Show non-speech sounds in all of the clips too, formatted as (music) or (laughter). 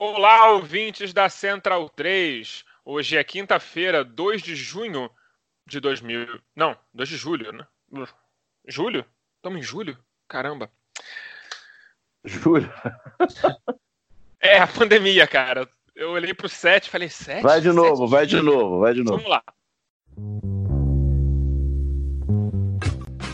Olá, ouvintes da Central 3. Hoje é quinta-feira, 2 de junho de 2000. Não, 2 de julho, né? Julho? Estamos em julho? Caramba. Julho? é, a pandemia, cara. Eu olhei pro 7 e falei, 7? Vai de novo, vai de novo, vai de novo. Vamos lá.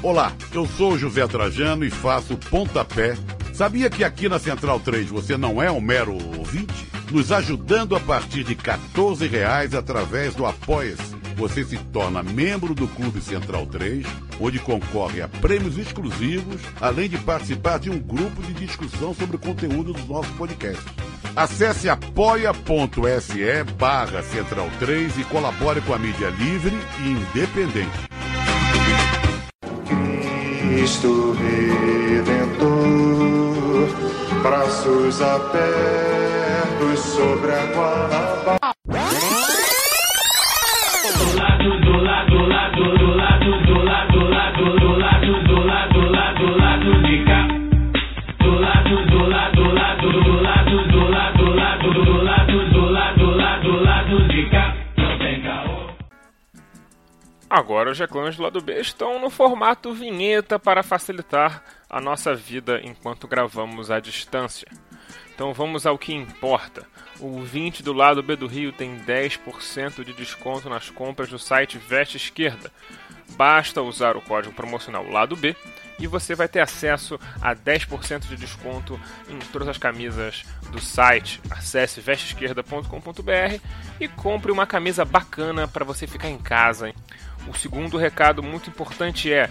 Olá, eu sou o José Trajano e faço pontapé Sabia que aqui na Central 3 você não é um mero ouvinte? Nos ajudando a partir de 14 reais através do Apoia-se. Você se torna membro do Clube Central 3, onde concorre a prêmios exclusivos, além de participar de um grupo de discussão sobre o conteúdo dos nossos podcasts. Acesse apoia.se barra Central 3 e colabore com a mídia livre e independente. Cristo Redentor braços abertos sobre a Guanabara. Agora os reclames do lado B estão no formato vinheta para facilitar a nossa vida enquanto gravamos à distância. Então vamos ao que importa. O 20 do lado B do Rio tem 10% de desconto nas compras do site Veste Esquerda. Basta usar o código promocional lado B e você vai ter acesso a 10% de desconto em todas as camisas do site. Acesse vesteesquerda.com.br e compre uma camisa bacana para você ficar em casa. O segundo recado muito importante é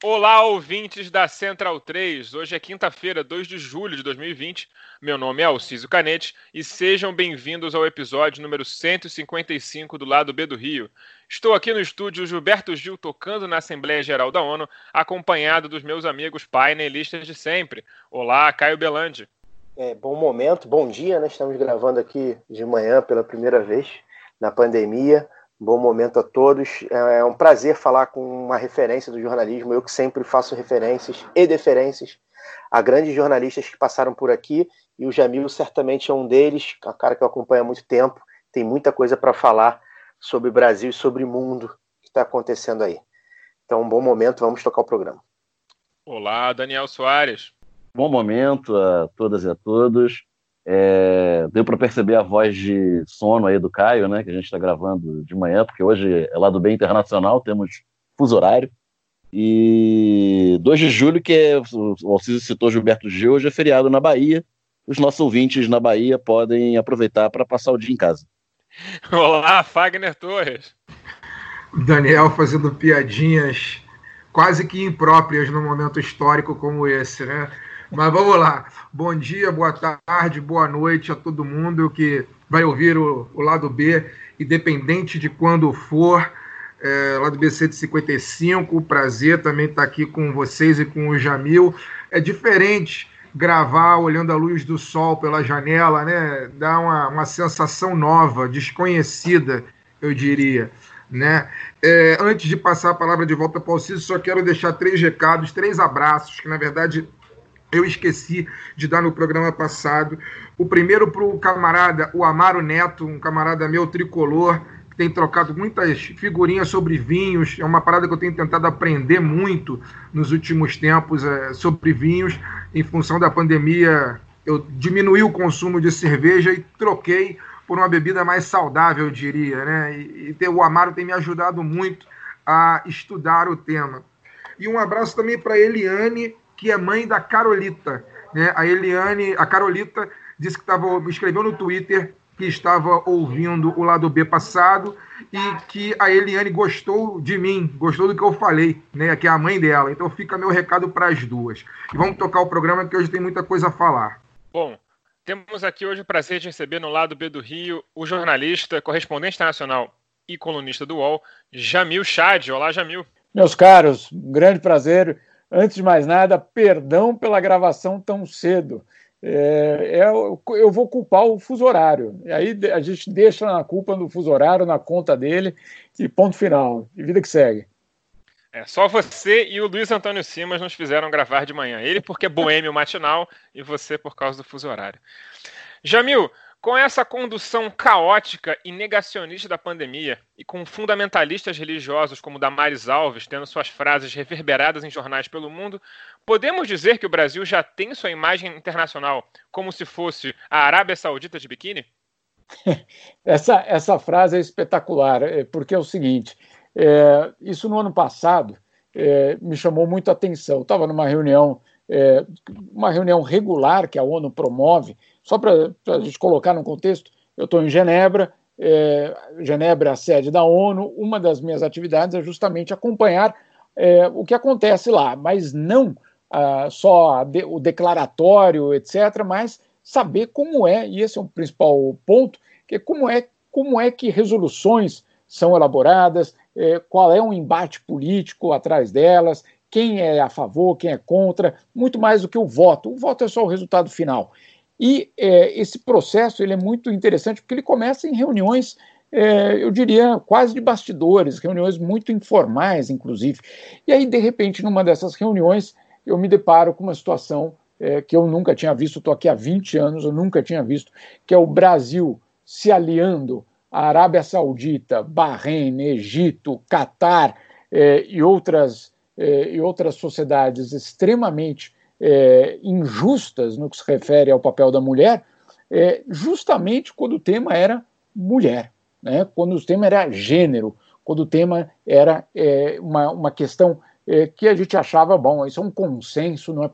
Olá, ouvintes da Central 3. Hoje é quinta-feira, 2 de julho de 2020. Meu nome é Alciso Canete e sejam bem-vindos ao episódio número 155 do Lado B do Rio. Estou aqui no estúdio Gilberto Gil tocando na Assembleia Geral da ONU, acompanhado dos meus amigos painelistas de sempre. Olá, Caio Belandi. É, bom momento, bom dia, né? Estamos gravando aqui de manhã pela primeira vez na pandemia. Bom momento a todos. É, é um prazer falar com uma referência do jornalismo. Eu que sempre faço referências e deferências a grandes jornalistas que passaram por aqui e o Jamil certamente é um deles, é um cara que eu acompanho há muito tempo. Tem muita coisa para falar sobre o Brasil e sobre o mundo que está acontecendo aí. Então, um bom momento, vamos tocar o programa. Olá, Daniel Soares. Bom momento a todas e a todos. É, deu para perceber a voz de sono aí do Caio, né? Que a gente está gravando de manhã, porque hoje é lá do bem internacional, temos fuso horário. E 2 de julho, que é, o Alciso citou Gilberto Gil, hoje é feriado na Bahia. Os nossos ouvintes na Bahia podem aproveitar para passar o dia em casa. Olá, Fagner Torres. Daniel fazendo piadinhas quase que impróprias num momento histórico como esse, né? Mas vamos lá. Bom dia, boa tarde, boa noite a todo mundo que vai ouvir o, o lado B, independente de quando for. É, lado B 155, prazer também estar aqui com vocês e com o Jamil. É diferente gravar olhando a luz do sol pela janela, né? Dá uma, uma sensação nova, desconhecida, eu diria. Né? É, antes de passar a palavra de volta para o Cícero, só quero deixar três recados, três abraços, que na verdade eu esqueci de dar no programa passado. O primeiro para o camarada, o Amaro Neto, um camarada meu tricolor, que tem trocado muitas figurinhas sobre vinhos. É uma parada que eu tenho tentado aprender muito nos últimos tempos é, sobre vinhos. Em função da pandemia, eu diminuí o consumo de cerveja e troquei por uma bebida mais saudável, eu diria. Né? E, e o Amaro tem me ajudado muito a estudar o tema. E um abraço também para Eliane, que é mãe da Carolita. Né? A Eliane, a Carolita, disse que estava, escreveu no Twitter que estava ouvindo o lado B passado e que a Eliane gostou de mim, gostou do que eu falei, né? Que é a mãe dela. Então fica meu recado para as duas. E vamos tocar o programa que hoje tem muita coisa a falar. Bom, temos aqui hoje o prazer de receber no lado B do Rio o jornalista, correspondente internacional e colunista do UOL, Jamil Chad. Olá, Jamil. Meus caros, um grande prazer. Antes de mais nada, perdão pela gravação tão cedo é, é, eu vou culpar o fuso horário. E aí a gente deixa a culpa do fuso horário na conta dele e ponto final. E vida que segue. É, só você e o Luiz Antônio Simas nos fizeram gravar de manhã. Ele porque é boêmio matinal e você por causa do fuso horário. Jamil, com essa condução caótica e negacionista da pandemia, e com fundamentalistas religiosos como Damares Alves tendo suas frases reverberadas em jornais pelo mundo, podemos dizer que o Brasil já tem sua imagem internacional como se fosse a Arábia Saudita de biquíni? (laughs) Essa, essa frase é espetacular, é, porque é o seguinte: é, isso no ano passado é, me chamou muito a atenção. Estava numa reunião, é, uma reunião regular que a ONU promove só para a gente colocar no contexto, eu estou em Genebra, é, Genebra é a sede da ONU, uma das minhas atividades é justamente acompanhar é, o que acontece lá, mas não ah, só de, o declaratório, etc., mas saber como é, e esse é o principal ponto, que é como é, como é que resoluções são elaboradas, é, qual é o embate político atrás delas, quem é a favor, quem é contra, muito mais do que o voto. O voto é só o resultado final. E é, esse processo ele é muito interessante porque ele começa em reuniões, é, eu diria, quase de bastidores, reuniões muito informais, inclusive. E aí, de repente, numa dessas reuniões, eu me deparo com uma situação é, que eu nunca tinha visto, estou aqui há 20 anos, eu nunca tinha visto, que é o Brasil se aliando à Arábia Saudita, Bahrein, Egito, Catar é, e, outras, é, e outras sociedades extremamente é, injustas no que se refere ao papel da mulher, é, justamente quando o tema era mulher, né? quando o tema era gênero, quando o tema era é, uma, uma questão é, que a gente achava, bom, isso é um consenso, não é,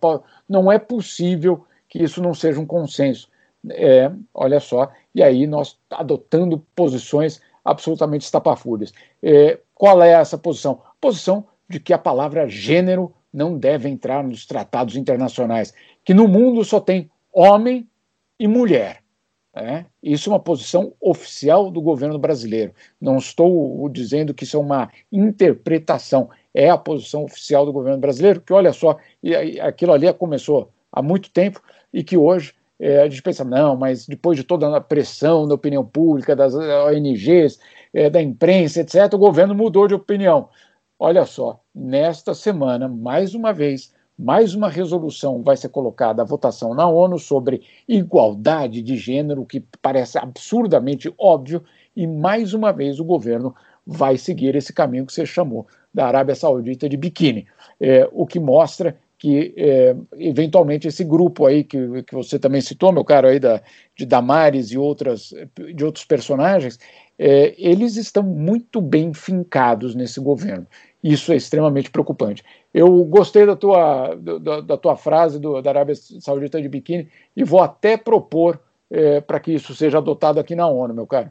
não é possível que isso não seja um consenso. É, olha só, e aí nós adotando posições absolutamente estapafúrias. É, qual é essa posição? Posição de que a palavra gênero não deve entrar nos tratados internacionais, que no mundo só tem homem e mulher. É? Isso é uma posição oficial do governo brasileiro. Não estou dizendo que isso é uma interpretação, é a posição oficial do governo brasileiro, que olha só, aquilo ali começou há muito tempo e que hoje é, a gente pensa, não, mas depois de toda a pressão da opinião pública, das ONGs, é, da imprensa, etc., o governo mudou de opinião. Olha só, nesta semana, mais uma vez, mais uma resolução vai ser colocada à votação na ONU sobre igualdade de gênero, que parece absurdamente óbvio, e mais uma vez o governo vai seguir esse caminho que você chamou da Arábia Saudita de biquíni, é, o que mostra que é, eventualmente esse grupo aí que, que você também citou, meu caro aí da, de Damares e outras de outros personagens, é, eles estão muito bem fincados nesse governo. Isso é extremamente preocupante. Eu gostei da tua, da, da tua frase do, da Arábia Saudita de biquíni e vou até propor é, para que isso seja adotado aqui na ONU, meu caro.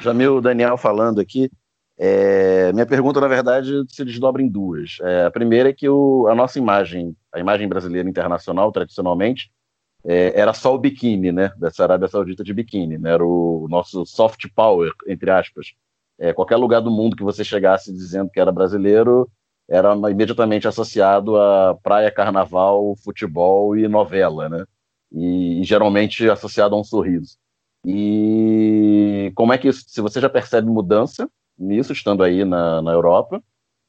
Jamil Daniel falando aqui. É, minha pergunta, na verdade, se desdobra em duas. É, a primeira é que o, a nossa imagem, a imagem brasileira internacional, tradicionalmente, é, era só o biquíni, né, dessa Arábia Saudita de biquíni, né, era o nosso soft power, entre aspas. É, qualquer lugar do mundo que você chegasse dizendo que era brasileiro era imediatamente associado a praia, carnaval, futebol e novela, né, e, e geralmente associado a um sorriso. E como é que isso, se você já percebe mudança nisso, estando aí na, na Europa,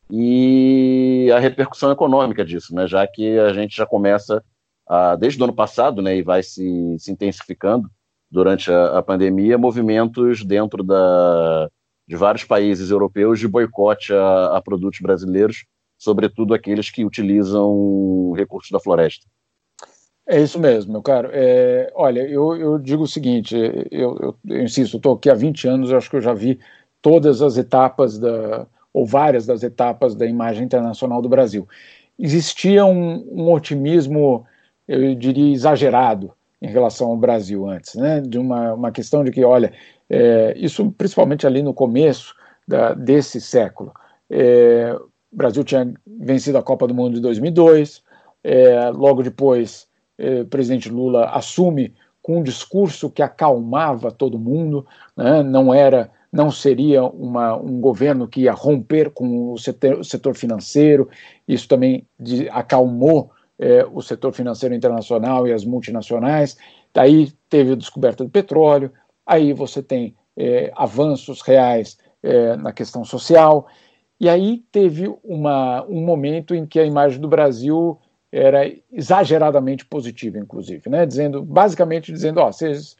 e a repercussão econômica disso, né, já que a gente já começa ah, desde o ano passado, né, e vai se, se intensificando durante a, a, pandemia, movimentos dentro da, de vários países europeus de boicote a, a produtos brasileiros, sobretudo aqueles que utilizam recursos da floresta. É isso mesmo, meu caro. É, olha, eu, eu, digo o seguinte: eu, eu, eu insisto, estou aqui há 20 anos, acho que eu já vi todas as etapas da ou várias das etapas da imagem internacional do Brasil. Existia um, um otimismo, eu diria, exagerado em relação ao Brasil antes, né? de uma, uma questão de que, olha, é, isso principalmente ali no começo da, desse século. É, o Brasil tinha vencido a Copa do Mundo de 2002, é, logo depois é, o presidente Lula assume com um discurso que acalmava todo mundo, né? não era, não seria uma, um governo que ia romper com o setor, o setor financeiro, isso também de, acalmou é, o setor financeiro internacional e as multinacionais. Daí teve a descoberta do petróleo, aí você tem é, avanços reais é, na questão social, e aí teve uma, um momento em que a imagem do Brasil era exageradamente positiva, inclusive, né? dizendo, basicamente dizendo, ó, vocês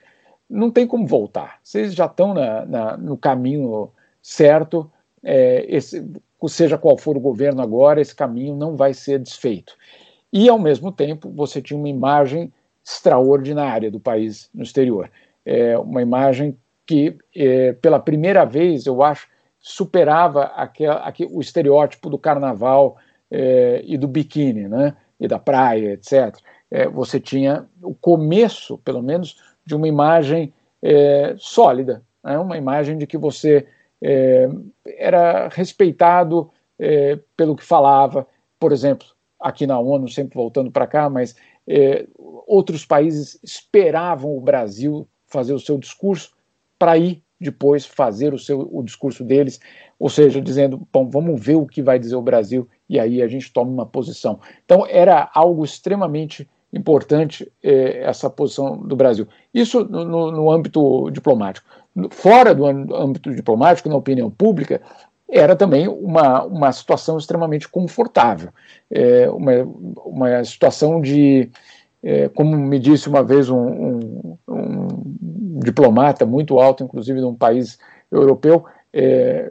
não tem como voltar, vocês já estão na, na, no caminho certo, é, esse, seja qual for o governo agora, esse caminho não vai ser desfeito. E, ao mesmo tempo, você tinha uma imagem extraordinária do país no exterior. É, uma imagem que, é, pela primeira vez, eu acho, superava aquel, aquel, o estereótipo do carnaval é, e do biquíni, né? e da praia, etc. É, você tinha o começo, pelo menos, de uma imagem é, sólida, né? uma imagem de que você é, era respeitado pelo que falava, por exemplo, aqui na ONU, sempre voltando para cá, mas é, outros países esperavam o Brasil fazer o seu discurso para ir depois fazer o seu o discurso deles, ou seja, dizendo, bom, vamos ver o que vai dizer o Brasil e aí a gente toma uma posição. Então era algo extremamente importante eh, essa posição do Brasil. Isso no, no, âmbito diplomático. Fora do âmbito diplomático, na opinião pública, era também uma, uma situação extremamente confortável, é, uma, uma situação de, é, como me disse uma vez um, um, um, diplomata muito alto, inclusive de um país europeu, é,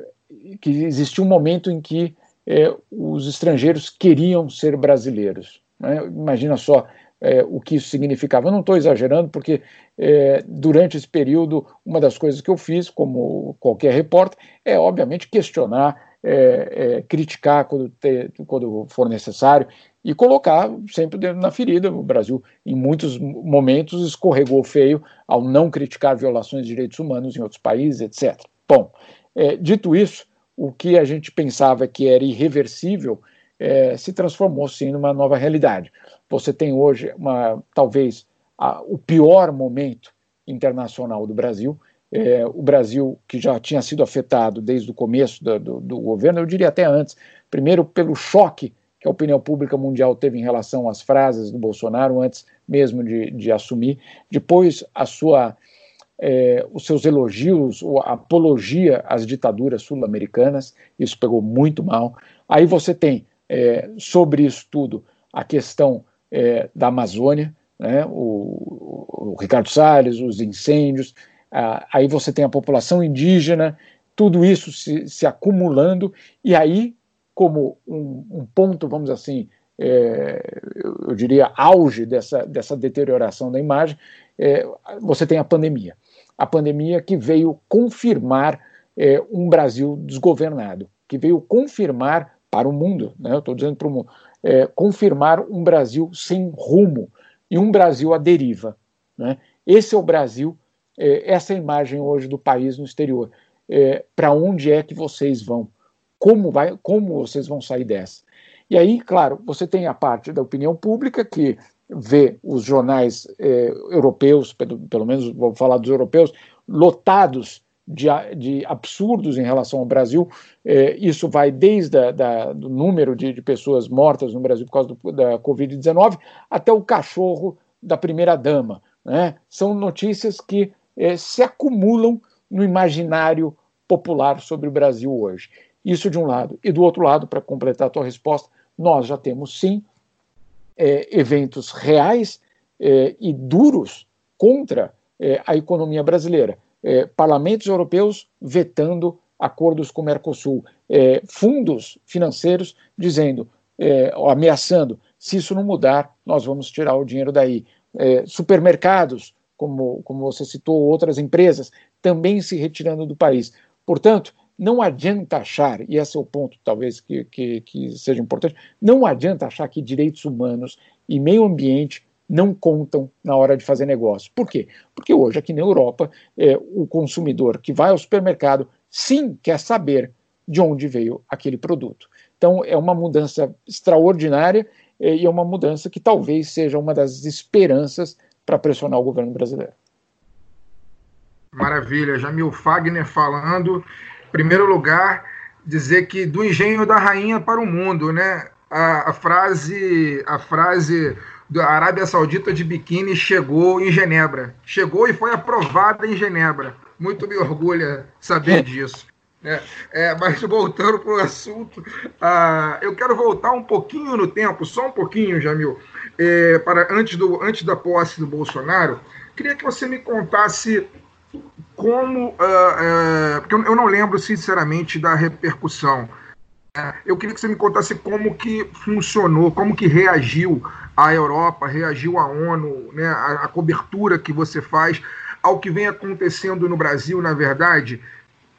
que existia um momento em que é, os estrangeiros queriam ser brasileiros. Né? Imagina só é, o que isso significava. Eu não estou exagerando, porque é, durante esse período, uma das coisas que eu fiz, como qualquer repórter, é obviamente questionar, é, é criticar quando, te, quando for necessário e colocar sempre na ferida. O Brasil, em muitos momentos, escorregou feio ao não criticar violações de direitos humanos em outros países, etc. Bom, é, dito isso, o que a gente pensava que era irreversível é, se transformou sim numa nova realidade. Você tem hoje uma, talvez a, o pior momento internacional do Brasil. É, o Brasil, que já tinha sido afetado desde o começo do, do, do, governo, eu diria até antes, primeiro pelo choque que a opinião pública mundial teve em relação às frases do Bolsonaro antes mesmo de, de assumir, depois a sua, é, os seus elogios, a apologia às ditaduras sul-americanas, isso pegou muito mal. Aí você tem é, sobre isso tudo a questão é, da Amazônia, né, o, o, Ricardo Salles, os incêndios, ah, aí você tem a população indígena, tudo isso se, se acumulando, e aí, como um, um ponto, vamos assim, é, eu diria, auge dessa, dessa deterioração da imagem, é, você tem a pandemia. A pandemia que veio confirmar é, um Brasil desgovernado, que veio confirmar para o mundo, né? eu estou dizendo para o mundo, é, confirmar um Brasil sem rumo e um Brasil à deriva. Né? Esse é o Brasil, é, essa é imagem hoje do país no exterior. É, para onde é que vocês vão? Como, vai, como vocês vão sair dessa? E aí, claro, você tem a parte da opinião pública que vê os jornais é, europeus, pelo, pelo menos vou falar dos europeus, lotados de, de, absurdos em relação ao Brasil. É, isso vai desde o da, do número de, de, pessoas mortas no Brasil por causa do, da Covid-19 até o cachorro da primeira-dama. Né? São notícias que é, se acumulam no imaginário popular sobre o Brasil hoje. Isso de um lado. E do outro lado, para completar a tua resposta, nós já temos sim é, eventos reais é, e duros contra é, a economia brasileira é, parlamentos europeus vetando acordos com o Mercosul, é, fundos financeiros dizendo, é, ameaçando, se isso não mudar, nós vamos tirar o dinheiro daí. É, supermercados, como, como você citou, outras empresas, também se retirando do país. Portanto, não adianta achar, e esse é o ponto talvez que, que, que seja importante, não adianta achar que direitos humanos e meio ambiente não contam na hora de fazer negócio. Por quê? Porque hoje, aqui na Europa, é, o consumidor que vai ao supermercado sim quer saber de onde veio aquele produto. Então, é uma mudança extraordinária é, e é uma mudança que talvez seja uma das esperanças para pressionar o governo brasileiro. Maravilha, Jamil Fagner falando primeiro lugar, dizer que do engenho da rainha para o mundo, né? A, a frase, a frase da Arábia Saudita de biquíni chegou em Genebra. Chegou e foi aprovada em Genebra. Muito me orgulha saber (laughs) disso. É, é, mas voltando para o assunto, uh, eu quero voltar um pouquinho no tempo, só um pouquinho, Jamil, é, para antes, do, antes da posse do Bolsonaro. Queria que você me contasse como. Uh, uh, porque eu não lembro, sinceramente, da repercussão. Uh, eu queria que você me contasse como que funcionou, como que reagiu a Europa, reagiu a ONU, né, a, a cobertura que você faz ao que vem acontecendo no Brasil, na verdade,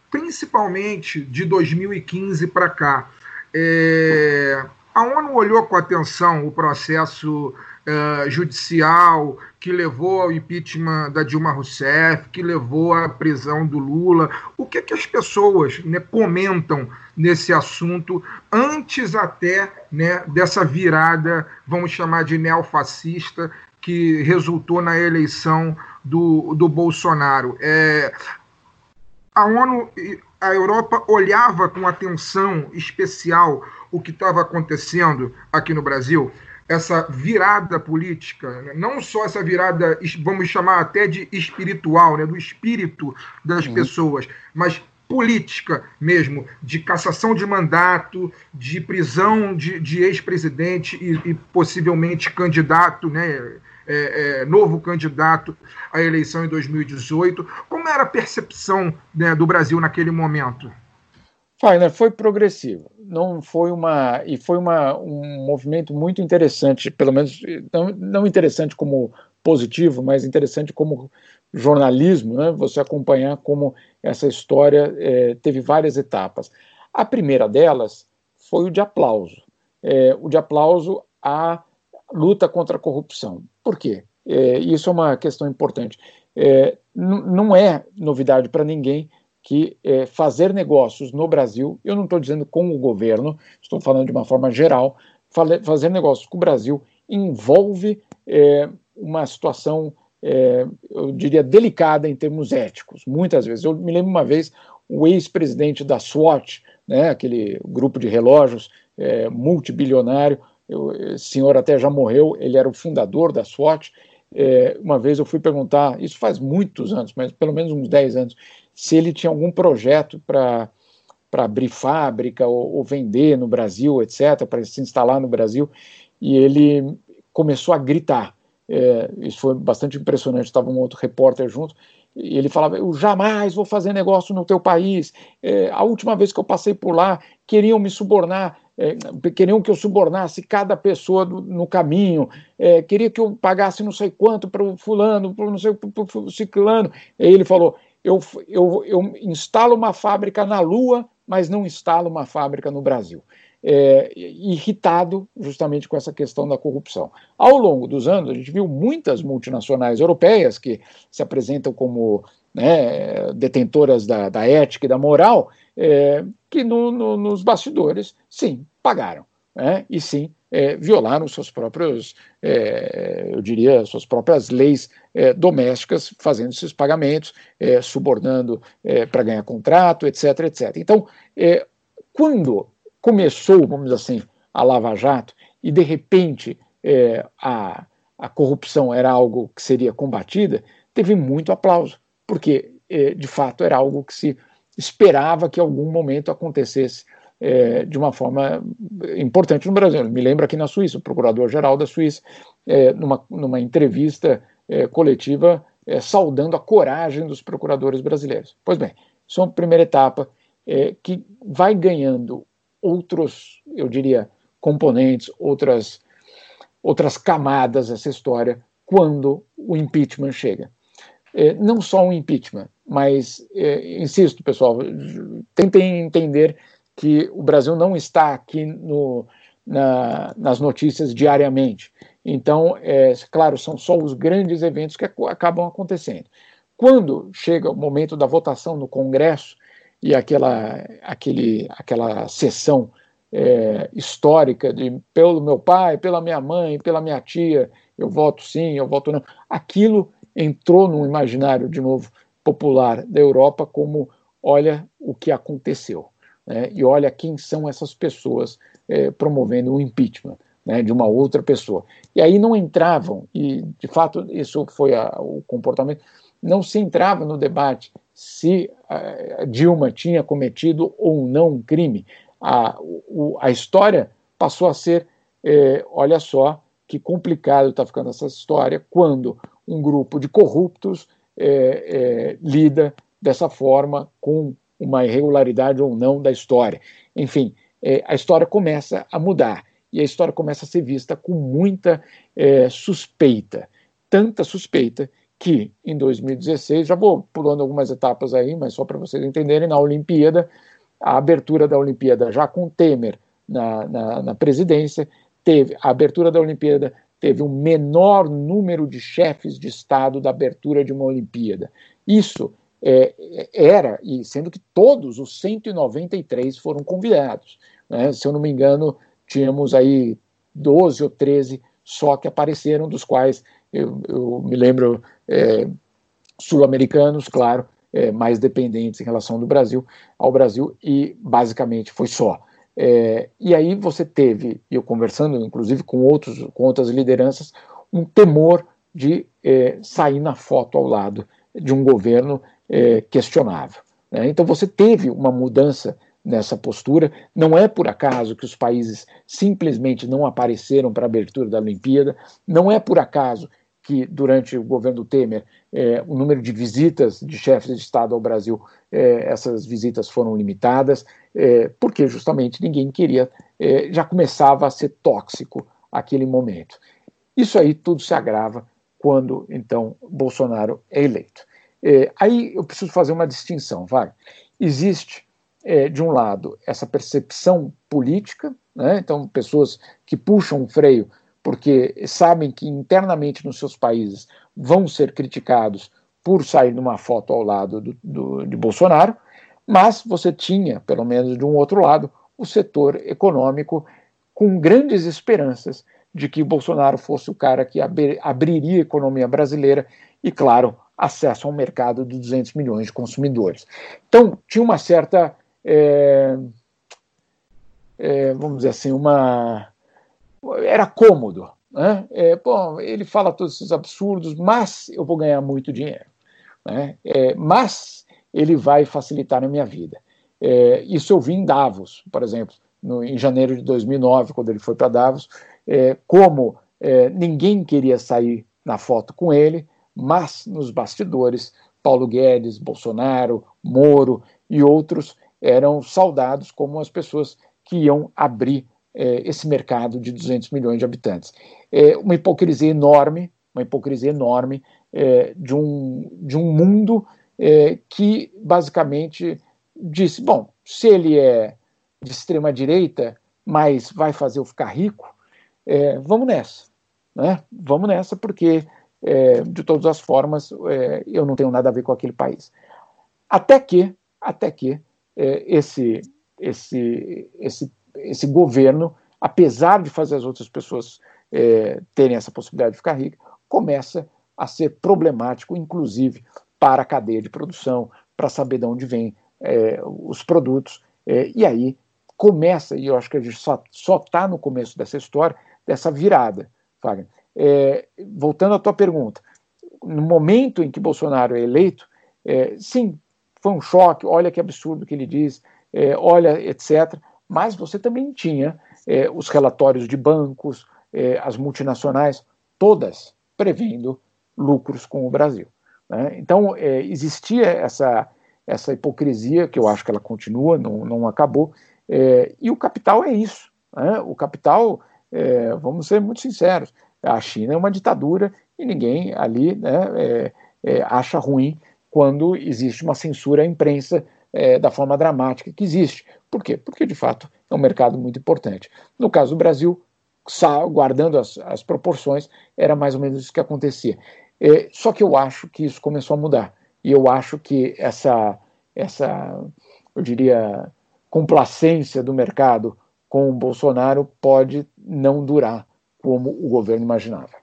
principalmente de 2015 para cá. É, a ONU olhou com atenção o processo uh, judicial que levou ao impeachment da Dilma Rousseff, que levou à prisão do Lula. O que, é que as pessoas né, comentam nesse assunto antes até né, dessa virada, vamos chamar de neofascista, que resultou na eleição do, do Bolsonaro? É, a ONU, a Europa olhava com atenção especial o que estava acontecendo aqui no Brasil essa virada política, né? não só essa virada, vamos chamar até de espiritual, né? do espírito das pessoas, mas política mesmo, de cassação de mandato, de prisão de, de ex-presidente e, e, possivelmente candidato, né? É, é, novo candidato à eleição em 2018. Como era a percepção né, do Brasil naquele momento? Fagner, foi progressivo. Não foi uma e foi uma, um movimento muito interessante, pelo menos não, não interessante como positivo, mas interessante como jornalismo, né? Você acompanhar como essa história é, teve várias etapas. A primeira delas foi o de aplauso, é, o de aplauso à luta contra a corrupção. Por quê? É, isso é uma questão importante. É, não é novidade para ninguém que é, fazer negócios no Brasil, eu não estou dizendo com o governo, estou falando de uma forma geral, fazer negócios com o Brasil envolve é, uma situação, é, eu diria, delicada em termos éticos, muitas vezes. Eu me lembro uma vez, o ex-presidente da SWAT, né, aquele grupo de relógios é, multibilionário, esse senhor até já morreu, ele era o fundador da SWAT, é, uma vez eu fui perguntar, isso faz muitos anos, mas pelo menos uns 10 anos, se ele tinha algum projeto para para abrir fábrica ou, ou, vender no Brasil, etc., para se instalar no Brasil, e ele começou a gritar. É, isso foi bastante impressionante. Estava um outro repórter junto e ele falava: Eu jamais vou fazer negócio no teu país. É, a última vez que eu passei por lá, queriam me subornar, é, queriam que eu subornasse cada pessoa do, no caminho, é, queria que eu pagasse não sei quanto para o fulano, para não sei para o ciclano. E ele falou: eu, eu, eu instalo uma fábrica na Lua, mas não instalo uma fábrica no Brasil. É, irritado justamente com essa questão da corrupção. Ao longo dos anos, a gente viu muitas multinacionais europeias que se apresentam como né, detentoras da, da, ética e da moral, é, que no, no, nos bastidores, sim, pagaram. Né, e sim, é, violaram seus próprios, é, eu diria, suas próprias leis é, domésticas, fazendo esses pagamentos, é, subornando é, para ganhar contrato, etc, etc. Então, é, quando começou, vamos dizer assim, a Lava Jato, e de repente a, a corrupção era algo que seria combatida, teve muito aplauso, porque de fato era algo que se esperava que algum momento acontecesse é, de uma forma importante no Brasil. Me lembro aqui na Suíça, o procurador-geral da Suíça, é, numa, numa entrevista é, coletiva, é, saudando a coragem dos procuradores brasileiros. Pois bem, isso é uma primeira etapa é, que vai ganhando outros, eu diria, componentes, outras, outras camadas essa história quando o impeachment chega. É, não só um impeachment, Mas, é, insisto, pessoal, tentem entender que o Brasil não está aqui no, na, nas notícias diariamente. Então, é, claro, são só os grandes eventos que acabam acontecendo. Quando chega o momento da votação no Congresso e aquela, aquele, aquela sessão é, histórica de pelo meu pai, pela minha mãe, pela minha tia, eu voto sim, eu voto não, aquilo entrou no imaginário, de novo, popular da Europa como olha o que aconteceu. Né, e olha quem são essas pessoas é, promovendo o impeachment né, de uma outra pessoa. E aí não entravam, e de fato isso foi a, o comportamento, não se entrava no debate se a Dilma tinha cometido ou não um crime. A, o, a história passou a ser, é, olha só que complicado está ficando essa história quando um grupo de corruptos é, é, lida dessa forma com uma irregularidade ou não da história. Enfim, é, a história começa a mudar e a história começa a ser vista com muita é, suspeita, tanta suspeita que em 2016, já vou pulando algumas etapas aí, mas só para vocês entenderem, na Olimpíada, a abertura da Olimpíada já com Temer na, na, na presidência, teve a abertura da Olimpíada teve um menor número de chefes de Estado da abertura de uma Olimpíada. Isso é, era, e sendo que todos os 193 foram convidados. Né? Se eu não me engano, tínhamos aí 12 ou 13 só que apareceram, dos quais eu, eu me lembro é, sul-americanos, claro, é, mais dependentes em relação do Brasil ao Brasil, e basicamente foi só. É, e aí você teve, eu conversando inclusive com, outros, com outras lideranças, um temor de é, sair na foto ao lado de um governo é, questionável. Né? Então você teve uma mudança nessa postura. Não é por acaso que os países simplesmente não apareceram para a abertura da Olimpíada, não é por acaso que durante o governo Temer é, o número de visitas de chefes de Estado ao Brasil, é, essas visitas foram limitadas, é, porque justamente ninguém queria, é, já começava a ser tóxico aquele momento. Isso aí tudo se agrava quando então Bolsonaro é eleito. É, aí eu preciso fazer uma distinção, vai. Existe é, de um lado, essa percepção política, né? então, pessoas que puxam o freio porque sabem que internamente nos seus países vão ser criticados por sair numa foto ao lado do, do, de Bolsonaro, mas você tinha, pelo menos de um outro lado, o setor econômico com grandes esperanças de que Bolsonaro fosse o cara que abriria a economia brasileira e, claro, acesso a um mercado de 200 milhões de consumidores. Então, tinha uma certa é, é, vamos dizer assim, uma. Era cômodo. Né? É, bom, ele fala todos esses absurdos, mas eu vou ganhar muito dinheiro. Né? Mas ele vai facilitar a minha vida. É, isso eu vi em Davos, por exemplo, no, em janeiro de 2009, quando ele foi para Davos, é, como ninguém queria sair na foto com ele, mas nos bastidores, Paulo Guedes, Bolsonaro, Moro e outros eram saudados como as pessoas que iam abrir é, esse mercado de 200 milhões de habitantes. É uma hipocrisia enorme, uma hipocrisia enorme é, de, um, de um mundo é, que basicamente disse: bom, se ele é de extrema direita, mas vai fazer eu ficar rico, é, vamos nessa, né? Vamos nessa porque é, de todas as formas é, eu não tenho nada a ver com aquele país. Até que, até que é, esse, esse, esse, esse governo, apesar de fazer as outras pessoas é, terem essa possibilidade de ficar rica, começa a ser problemático, inclusive para a cadeia de produção, para saber de onde vêm é, os produtos. É, e aí começa, e eu acho que a gente só está no começo dessa história, dessa virada, Wagner. É, voltando à tua pergunta, no momento em que Bolsonaro é eleito, é, sim, foi um choque, olha que absurdo que ele diz, é, olha, etc. Mas você também tinha é, os relatórios de bancos, as multinacionais, todas prevendo lucros com o Brasil. Né? Então, é, existia essa, essa hipocrisia, que eu acho que ela continua, não, não acabou, é, e o capital é isso. Né? O capital, é, vamos ser muito sinceros, a China é uma ditadura e ninguém ali né, acha ruim quando existe uma censura à imprensa é, da forma dramática que existe. Por quê? Porque, de fato, é um mercado muito importante. No caso do Brasil, guardando as, as proporções, era mais ou menos isso que acontecia. É, só que eu acho que isso começou a mudar. E eu acho que essa, essa eu diria, complacência do mercado com o Bolsonaro pode não durar como o governo imaginava.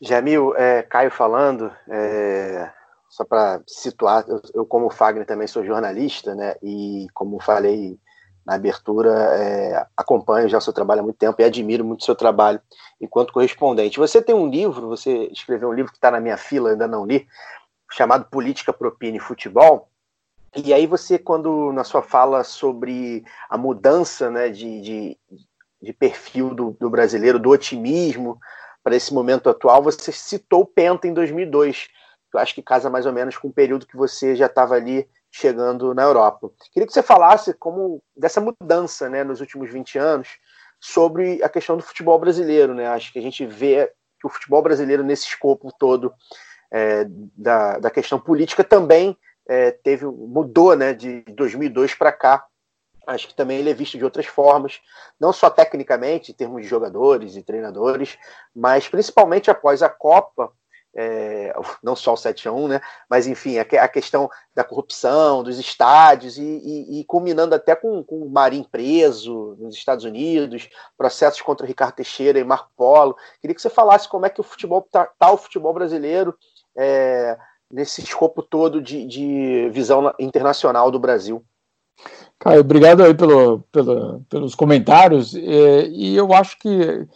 Jamil, é, Caio falando, é, só para situar, eu, eu, como Fagner também sou jornalista, né, e como falei na abertura, é, acompanho já o seu trabalho há muito tempo e admiro muito o seu trabalho enquanto correspondente. Você tem um livro, você escreveu um livro que está na minha fila, ainda não li, chamado Política, Propina e Futebol, e aí você, quando na sua fala sobre a mudança né, de, de, de perfil do, do, brasileiro, do otimismo para esse momento atual, você citou o Penta em 2002, que eu acho que casa mais ou menos com o período que você já estava ali chegando na Europa. Queria que você falasse como dessa mudança né, nos últimos 20 anos sobre a questão do futebol brasileiro. Né? Acho que a gente vê que o futebol brasileiro, nesse escopo todo é, da, da questão política, também é, teve mudou né, de 2002 para cá. Acho que também ele é visto de outras formas, não só tecnicamente, em termos de jogadores e treinadores, mas principalmente após a Copa, é, não só o 7 a 1, né? Mas enfim, a, a questão da corrupção, dos estádios, e, e, e culminando até com, com o Marinho preso nos Estados Unidos, processos contra Ricardo Teixeira e Marco Polo. Queria que você falasse como é que o futebol tá, tá o futebol brasileiro. É, nesse escopo todo de, de visão internacional do Brasil. Caio, obrigado aí pelo, pelo, pelos comentários. É, e eu acho que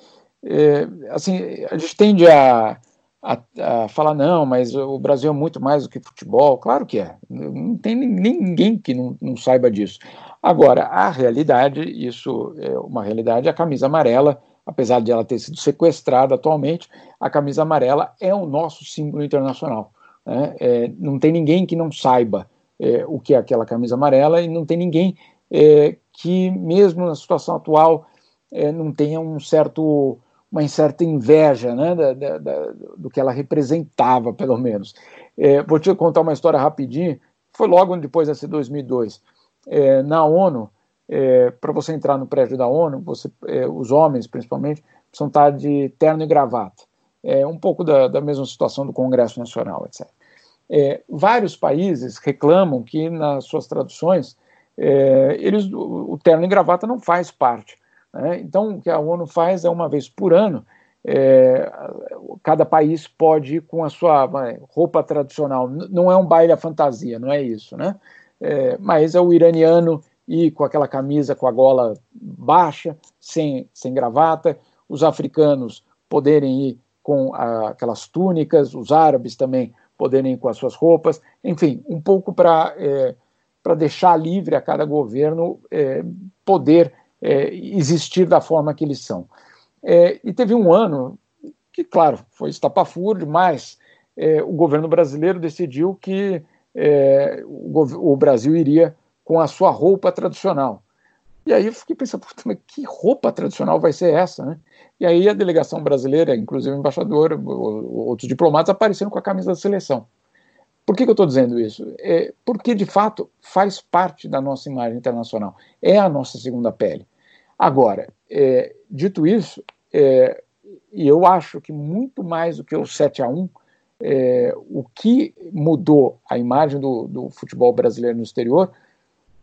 é, assim, a gente tende a, a, a, falar, não, mas o Brasil é muito mais do que futebol. Claro que é. Não tem ninguém que não, não saiba disso. Agora, a realidade, isso é uma realidade, a camisa amarela, apesar de ela ter sido sequestrada atualmente, a camisa amarela é o nosso símbolo internacional. Né? É, não tem ninguém que não saiba é, o que é aquela camisa amarela e não tem ninguém é, que, mesmo na situação atual, é, não tenha um certo, uma certa inveja né, da, da, da, do que ela representava, pelo menos. É, vou te contar uma história rapidinho. Foi logo depois desse 2002. É, na ONU, para você entrar no prédio da ONU, você, os homens, principalmente, precisam estar de terno e gravata. É um pouco da, mesma situação do Congresso Nacional, etc. É, vários países reclamam que nas suas traduções é, eles, o, terno e gravata não faz parte. Né? Então, o que a ONU faz é uma vez por ano, é, cada país pode ir com a sua roupa tradicional. Não é um baile à fantasia, não é isso, né? É, mas é o iraniano ir com aquela camisa com a gola baixa, sem, sem gravata, os africanos poderem ir com a, aquelas túnicas, os árabes também poderem ir com as suas roupas, enfim, um pouco para é, deixar livre a cada governo é, poder é, existir da forma que eles são. É, e teve um ano que, claro, foi estapafúrdio, mas é, o governo brasileiro decidiu que é, o, o Brasil iria com a sua roupa tradicional. E aí eu fiquei pensando, mas que roupa tradicional vai ser essa, né? E aí a delegação brasileira, inclusive o embaixador, outros diplomatas, apareceram com a camisa da seleção. Por que, que eu estou dizendo isso? É porque, de fato, faz parte da nossa imagem internacional. É a nossa segunda pele. Agora, é, dito isso, é, eu acho que muito mais do que o 7 a 1 é, o que mudou a imagem do, do futebol brasileiro no exterior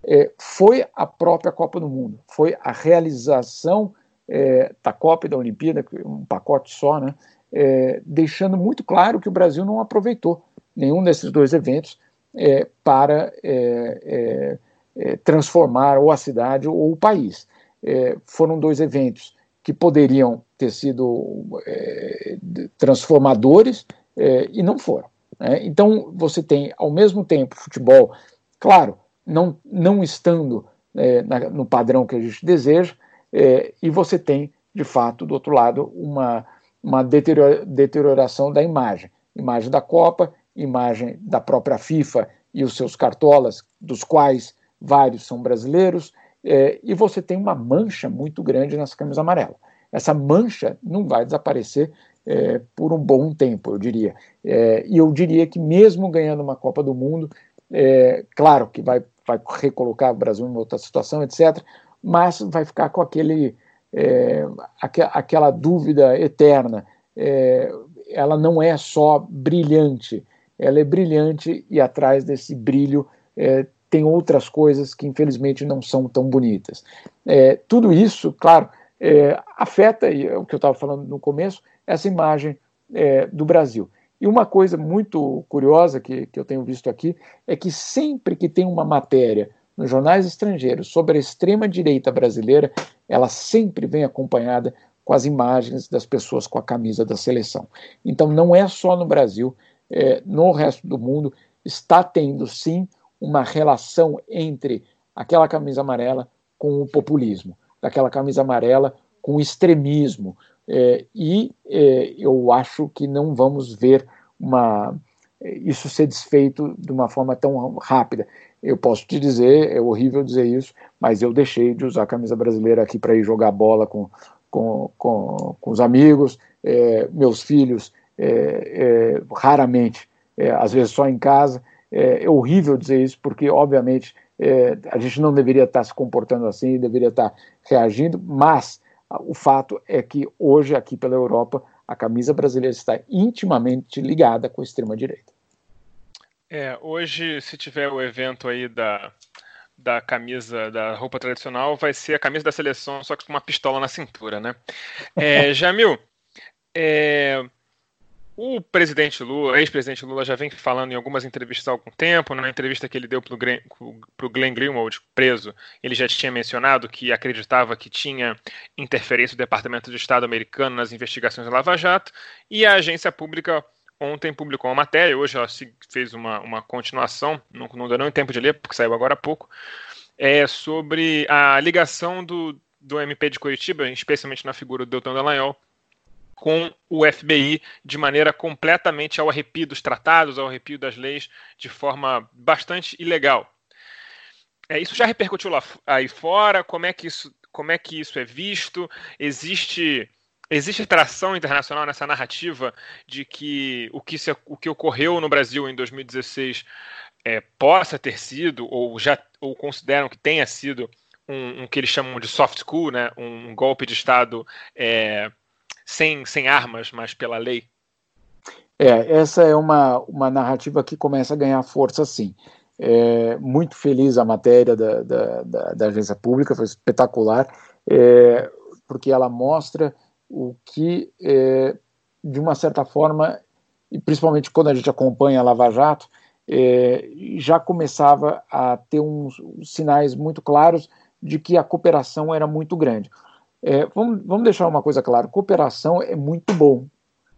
é, foi a própria Copa do Mundo, foi a realização é, da Copa e da Olimpíada, um pacote só, né, é, deixando muito claro que o Brasil não aproveitou nenhum desses dois eventos é, para é, é, transformar ou a cidade ou o país. foram dois eventos que poderiam ter sido transformadores e não foram. Né? Então, você tem, ao mesmo tempo, futebol, claro, não, não estando na, no padrão que a gente deseja, é, e você tem, de fato, do outro lado, uma, uma deterioração da imagem. Imagem da Copa, imagem da própria FIFA e os seus cartolas, dos quais vários são brasileiros, é, e você tem uma mancha muito grande nessa camisa amarela. Essa mancha não vai desaparecer é, por um bom tempo, eu diria. É, e eu diria que mesmo ganhando uma Copa do Mundo, é, claro que vai, vai recolocar o Brasil em outra situação, etc., mas vai ficar com aquele, é, aqu aquela dúvida eterna. É, ela não é só brilhante, ela é brilhante e atrás desse brilho é, tem outras coisas que infelizmente não são tão bonitas. É, tudo isso, claro, é, afeta, e é o que eu estava falando no começo, essa imagem é, do Brasil. E uma coisa muito curiosa que, que eu tenho visto aqui é que sempre que tem uma matéria nos jornais estrangeiros sobre a extrema-direita brasileira, ela sempre vem acompanhada com as imagens das pessoas com a camisa da seleção. Então não é só no Brasil, é, no resto do mundo está tendo sim uma relação entre aquela camisa amarela com o populismo, daquela camisa amarela com o extremismo. É, e é, eu acho que não vamos ver uma, isso ser desfeito de uma forma tão rápida. Eu posso te dizer, é horrível dizer isso, mas eu deixei de usar a camisa brasileira aqui para ir jogar bola com, com, com, com os amigos, é, meus filhos, é, é, raramente, é, às vezes só em casa. É, horrível dizer isso, porque, obviamente, a gente não deveria estar se comportando assim, deveria estar reagindo, mas o fato é que hoje, aqui pela Europa, a camisa brasileira está intimamente ligada com a extrema-direita. É, hoje, se tiver o evento aí da, da camisa, da roupa tradicional, vai ser a camisa da seleção, só que com uma pistola na cintura, né? É, (laughs) Jamil, é, o presidente Lula, ex-presidente Lula, já vem falando em algumas entrevistas há algum tempo. Na entrevista que ele deu para o Glenn Greenwald, preso, ele já tinha mencionado que acreditava que tinha interferência do Departamento de Estado americano nas investigações da Lava Jato. E a agência pública ontem publicou uma matéria, hoje ela fez uma, uma continuação, não, não deu nem tempo de ler, porque saiu agora há pouco, é sobre a ligação do, do MP de Curitiba, especialmente na figura do Deltan Dallagnol, com o FBI de maneira completamente ao arrepio dos tratados, ao arrepio das leis, de forma bastante ilegal. É, isso já repercutiu lá aí fora? Como é que isso, como é, que isso é visto? Existe existe tração internacional nessa narrativa de que o que, se, o que ocorreu no Brasil em 2016 é, possa ter sido ou já ou consideram que tenha sido um, um que eles chamam de soft coup, né, um, um golpe de Estado é, sem, sem armas, mas pela lei? É, essa é uma, uma narrativa que começa a ganhar força, sim. É, muito feliz a matéria da, da, da, da agência pública, foi espetacular, é, porque ela mostra o que, é, de uma certa forma, e principalmente quando a gente acompanha a Lava Jato, é, já começava a ter uns, sinais muito claros de que a cooperação era muito grande. É, vamos, vamos deixar uma coisa clara: cooperação é muito bom.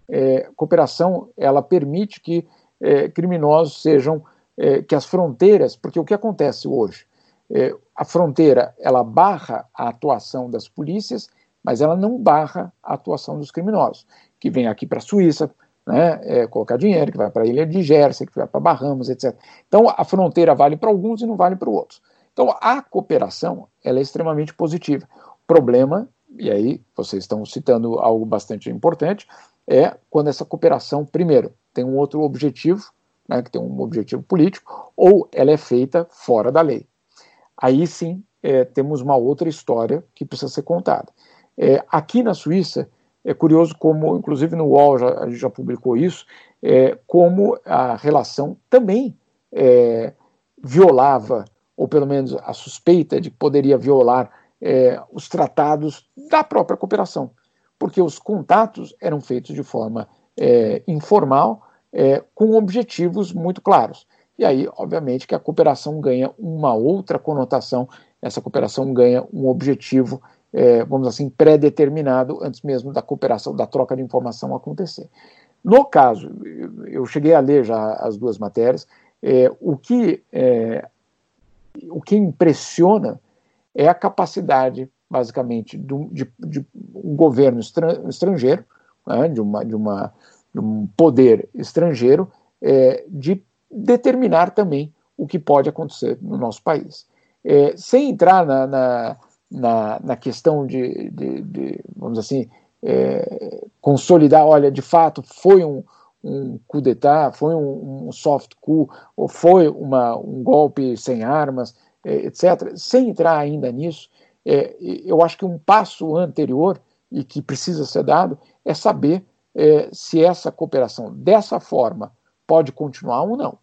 É, cooperação ela permite que é, criminosos sejam é, que as fronteiras, porque o que acontece hoje, é, a fronteira ela barra a atuação das polícias, mas ela não barra a atuação dos criminosos que vêm aqui para a Suíça, né, é, colocar dinheiro, que vai para a ilha de Jersey, que vai para Bahamas, etc. Então a fronteira vale para alguns e não vale para outros. Então a cooperação ela é extremamente positiva. O problema e aí vocês estão citando algo bastante importante, é quando essa cooperação, primeiro, tem um outro objetivo, né, que tem um objetivo político, ou ela é feita fora da lei. Aí sim é, temos uma outra história que precisa ser contada. É, aqui na Suíça, é curioso como, inclusive no UOL já, a gente já publicou isso, é, como a relação também é, violava, ou pelo menos a suspeita de que poderia violar é, os tratados da própria cooperação, porque os contatos eram feitos de forma é, informal, é, com objetivos muito claros. E aí, obviamente, que a cooperação ganha uma outra conotação, essa cooperação ganha um objetivo, é, vamos assim, pré-determinado antes mesmo da cooperação, da troca de informação acontecer. No caso, eu cheguei a ler já as duas matérias, é, o, que, é, o que impressiona é a capacidade, basicamente, de, de, de um governo estrangeiro, né, de, uma, de, uma, de um poder estrangeiro, é, de determinar também o que pode acontecer no nosso país. É, sem entrar na, na, na, na questão de, de, de, vamos assim, é, consolidar, olha, de fato foi um, um coup d'etat, foi um, um, soft coup, ou foi uma, um golpe sem armas, é, etc. Sem entrar ainda nisso, é, eu acho que um passo anterior e que precisa ser dado é saber é, se essa cooperação dessa forma pode continuar ou não.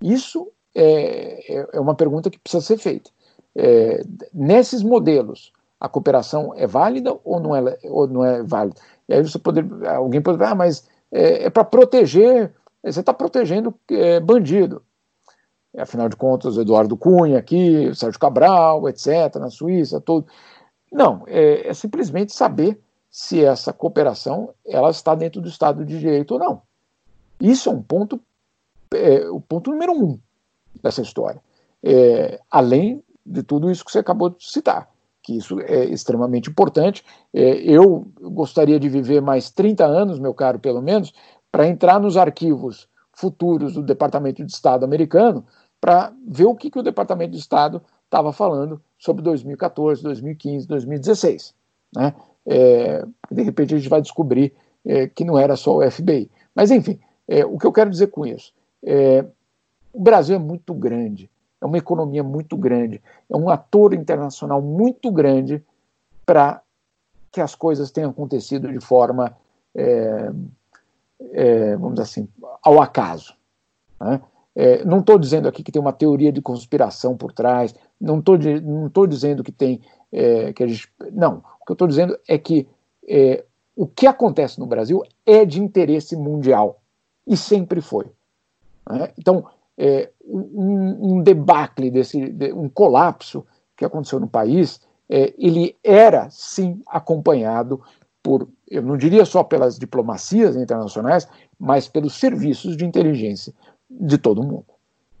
Isso é, é, é uma pergunta que precisa ser feita. É, nesses modelos, a cooperação é válida ou não é, ou não é válida? E aí você poder, alguém pode ah, mas é, é para proteger, você está protegendo é, bandido. Afinal de contas, Eduardo Cunha aqui, Sérgio Cabral, etc., na Suíça, todo. Não, é, é simplesmente saber se essa cooperação ela está dentro do Estado de Direito ou não. Isso é um ponto, é, o ponto número um dessa história. É, além de tudo isso que você acabou de citar, que isso é extremamente importante. É, eu gostaria de viver mais 30 anos, meu caro, pelo menos, para entrar nos arquivos futuros do Departamento de Estado americano para ver o que, que o Departamento de Estado estava falando sobre 2014, 2015, 2016. Né? É, de repente a gente vai descobrir é, que não era só o FBI. Mas, enfim, é, o que eu quero dizer com isso? É, o Brasil é muito grande, é uma economia muito grande, é um ator internacional muito grande para que as coisas tenham acontecido de forma, é, é, vamos dizer assim, ao acaso. Né? É, não estou dizendo aqui que tem uma teoria de conspiração por trás, não estou não tô dizendo que tem. É, que a gente, não, o que eu estou dizendo é que é, o que acontece no Brasil é de interesse mundial e sempre foi. Né? Então, é, um, um, debacle, desse, um colapso que aconteceu no país, é, ele era sim acompanhado por, eu não diria só pelas diplomacias internacionais, mas pelos serviços de inteligência de todo mundo.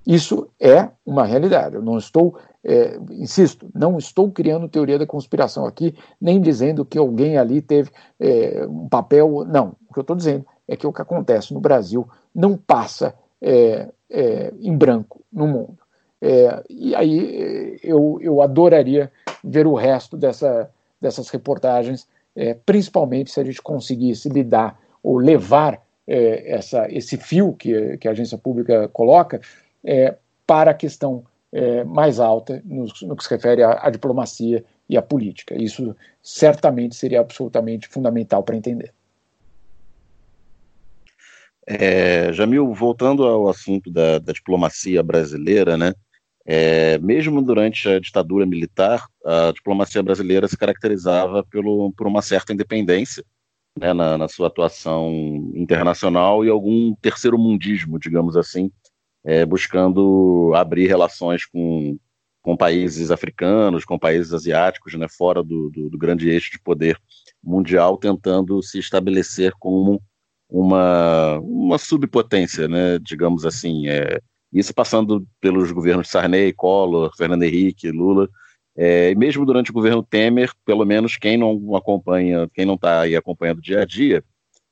Isso é uma realidade. Eu não estou, é, insisto, não estou criando teoria da conspiração aqui, nem dizendo que alguém ali teve é, um papel. Não. O que eu estou dizendo é que o que acontece no Brasil não passa é, é, em branco no mundo. É, e aí eu, eu adoraria ver o resto dessa, dessas reportagens, é, principalmente se a gente conseguisse lidar ou levar é, essa, esse fio que, que a agência pública coloca é, para a questão mais alta no, no, que se refere à, à diplomacia e à política. Isso certamente seria absolutamente fundamental para entender. É, Jamil, voltando ao assunto da, da diplomacia brasileira, né? É, mesmo durante a ditadura militar, a diplomacia brasileira se caracterizava pelo, por uma certa independência né, na, na, sua atuação internacional e algum terceiro mundismo, digamos assim, é, buscando abrir relações com, com países africanos, com países asiáticos, né, fora do, do, do grande eixo de poder mundial, tentando se estabelecer como uma, uma subpotência, né, digamos assim. É, isso passando pelos governos Sarney, Collor, Fernando Henrique, Lula, é, mesmo durante o governo Temer, pelo menos quem não acompanha, quem não está aí acompanhando dia a dia,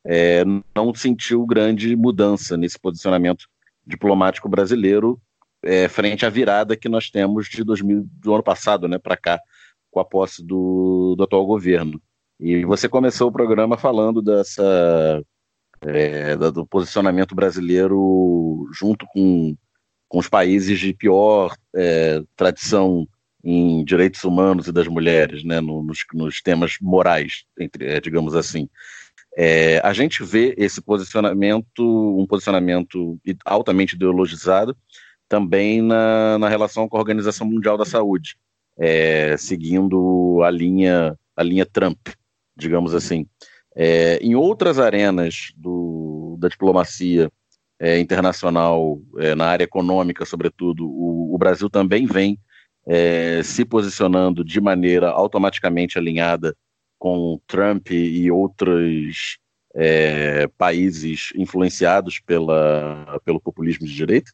é, não sentiu grande mudança nesse posicionamento diplomático brasileiro é, frente à virada que nós temos de 2000, do ano passado né, para cá, com a posse do, do atual governo. E você começou o programa falando dessa é, do posicionamento brasileiro junto com, com os países de pior é, tradição em direitos humanos e das mulheres, né, nos, nos temas morais, entre, é, digamos assim. É, a gente vê esse posicionamento, um posicionamento altamente ideologizado, também na, na relação com a Organização Mundial da Saúde, é, seguindo a linha, a linha Trump, digamos assim. É, em outras arenas do, da diplomacia é, internacional, é, na área econômica, sobretudo, o, o Brasil também vem é, se posicionando de maneira automaticamente alinhada com Trump e outros é, países influenciados pela, pelo populismo de direita?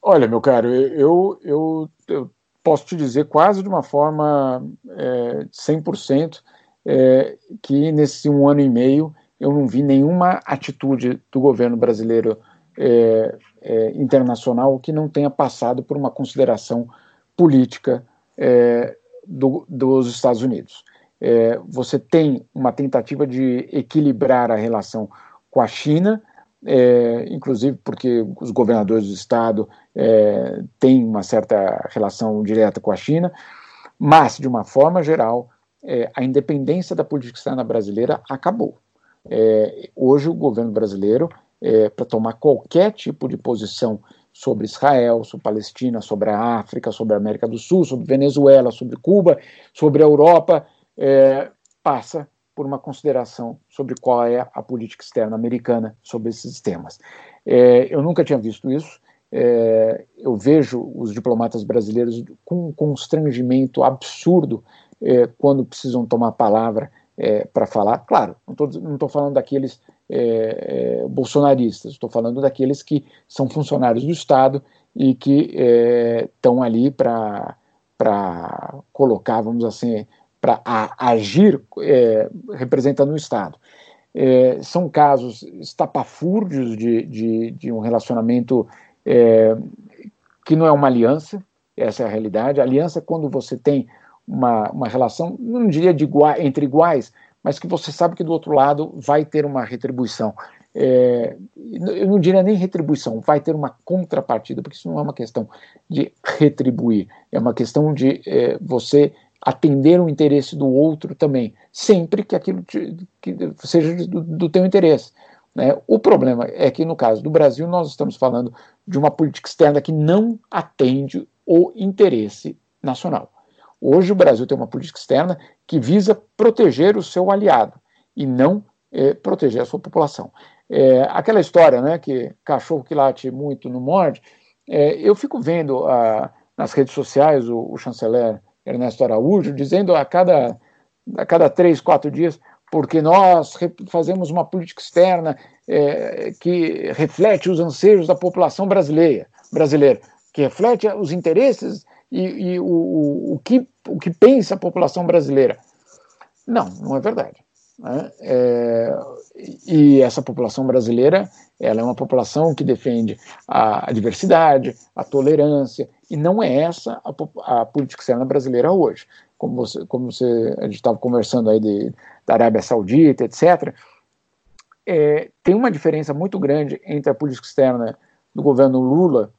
Olha, meu caro, eu, eu, eu posso te dizer quase de uma forma é, 100% é, que nesse um ano e meio eu não vi nenhuma atitude do governo brasileiro é, é, internacional que não tenha passado por uma consideração política é, do, dos Estados Unidos. é, você tem uma tentativa de equilibrar a relação com a China, é, inclusive porque os governadores do estado é, têm uma certa relação direta com a China, mas, de uma forma geral, é, a independência da política externa brasileira acabou. É, hoje, o governo brasileiro, é, para tomar qualquer tipo de posição sobre Israel, sobre Palestina, sobre a África, sobre a América do Sul, sobre Venezuela, sobre Cuba, sobre a Europa, é, passa por uma consideração sobre qual é a política externa americana sobre esses temas. É, eu nunca tinha visto isso. É, eu vejo os diplomatas brasileiros com um constrangimento absurdo é, quando precisam tomar palavra é, para falar. Claro, não estou falando daqueles é, é, bolsonaristas, estou falando daqueles que são funcionários do Estado e que estão é, ali para colocar, vamos assim, para agir é, representando o Estado. São casos estapafúrdios de, de, de um relacionamento que não é uma aliança, essa é a realidade. A aliança quando você tem uma, uma relação, não diria de igual, entre iguais, mas que você sabe que do outro lado vai ter uma retribuição. É, eu não diria nem retribuição, vai ter uma contrapartida, porque isso não é uma questão de retribuir, é uma questão de é, você atender o interesse do outro também, sempre que aquilo te, que seja do, do teu interesse. Né? O problema é que, no caso do Brasil, nós estamos falando de uma política externa que não atende o interesse nacional. Hoje o Brasil tem uma política externa que visa proteger o seu aliado e não é, proteger a sua população. É, aquela história, né, que cachorro que late muito não morde, é, eu fico vendo a, nas redes sociais o, o, chanceler Ernesto Araújo dizendo a cada, a cada três, quatro dias, porque nós fazemos uma política externa é, que reflete os anseios da população brasileira, brasileira, que reflete os interesses e, e o, o, o, que, o que pensa a população brasileira. Não, não é verdade. Né? É, e essa população brasileira ela é uma população que defende a, a diversidade, a tolerância, e não é essa a, a, política externa brasileira hoje. Como você, como você a gente estava conversando aí de, da Arábia Saudita, etc., é, tem uma diferença muito grande entre a política externa do governo Lula,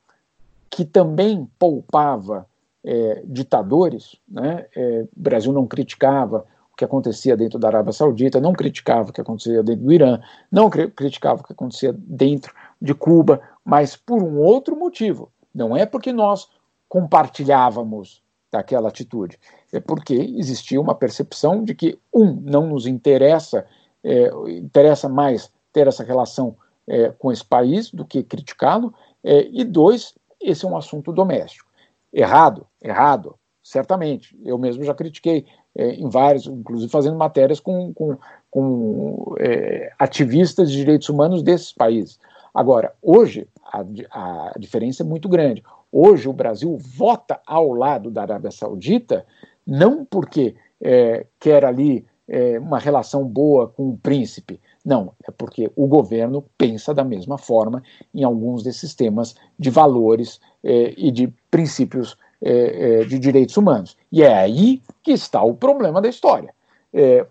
que também poupava é, ditadores, né? É, o Brasil não criticava o que acontecia dentro da Arábia Saudita, não criticava o que acontecia dentro do Irã, não cri criticava o que acontecia dentro de Cuba, mas por um outro motivo. Não é porque nós compartilhávamos daquela atitude, é porque existia uma percepção de que, um, não nos interessa, é, interessa mais ter essa relação é, com esse país do que criticá-lo, é, e dois, esse é um assunto doméstico. Errado, errado, certamente. Eu mesmo já critiquei é, em vários, inclusive fazendo matérias com, com, com é, ativistas de direitos humanos desses países. Agora, hoje, a, a diferença é muito grande. Hoje, o Brasil vota ao lado da Arábia Saudita, não porque é, quer ali é, uma relação boa com o príncipe, não, é porque o governo pensa da mesma forma em alguns desses temas de valores eh, e de princípios eh, eh, de direitos humanos. E é aí que está o problema da história.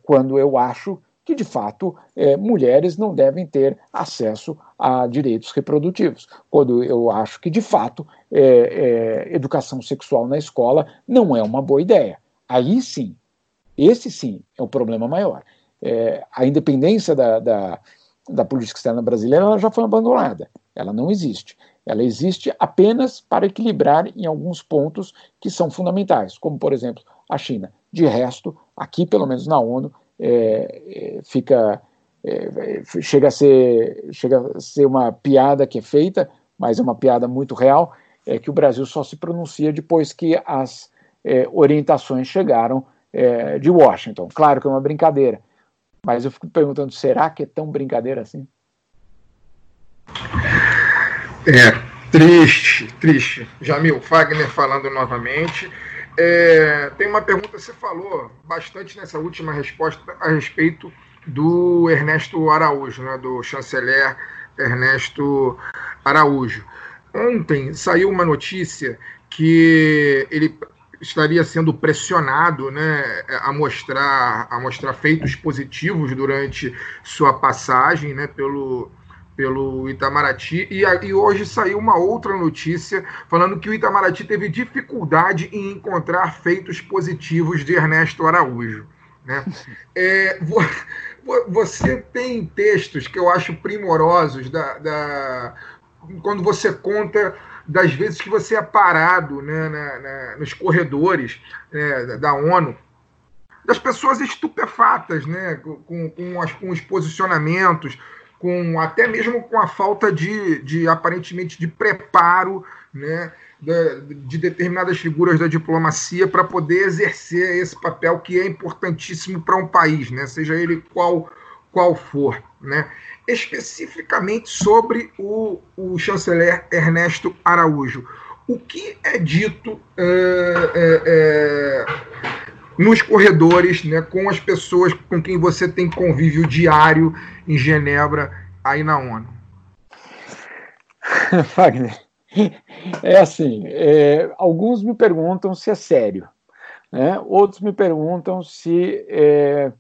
quando eu acho que, de fato, mulheres não devem ter acesso a direitos reprodutivos. Quando eu acho que, de fato, educação sexual na escola não é uma boa ideia. Aí sim, esse sim é o problema maior é, a independência da, da, da, política externa brasileira ela já foi abandonada. Ela não existe. Ela existe apenas para equilibrar em alguns pontos que são fundamentais, como, por exemplo, a China. De resto, aqui, pelo menos na ONU, é, é, fica, é, chega, a ser, chega a ser uma piada que é feita, mas é uma piada muito real, é que o Brasil só se pronuncia depois que as é, orientações chegaram é, de Washington. Claro que é uma brincadeira, mas eu fico perguntando, será que é tão brincadeira assim? É, triste, triste. Jamil Fagner falando novamente. É, tem uma pergunta, você falou bastante nessa última resposta a respeito do Ernesto Araújo, né, do chanceler Ernesto Araújo. Ontem saiu uma notícia que ele estaria sendo pressionado né, a, mostrar, a mostrar feitos positivos durante sua passagem né, pelo, pelo Itamaraty. E, e, hoje saiu uma outra notícia falando que o Itamaraty teve dificuldade em encontrar feitos positivos de Ernesto Araújo. Né? (laughs) É, você tem textos que eu acho primorosos da, da quando você conta das vezes que você é parado né, na, na, nos corredores né, da ONU, das pessoas estupefatas né, com, com, as, com os posicionamentos, com até mesmo com a falta de, de aparentemente de preparo né, de determinadas figuras da diplomacia para poder exercer esse papel que é importantíssimo para um país, né, seja ele qual, qual for. Né especificamente sobre o, o chanceler Ernesto Araújo. O que é dito é, é, nos corredores, né, com as pessoas com quem você tem convívio diário em Genebra, aí na ONU? (laughs) Wagner, é assim: é, alguns me perguntam se é sério, né? outros me perguntam se é,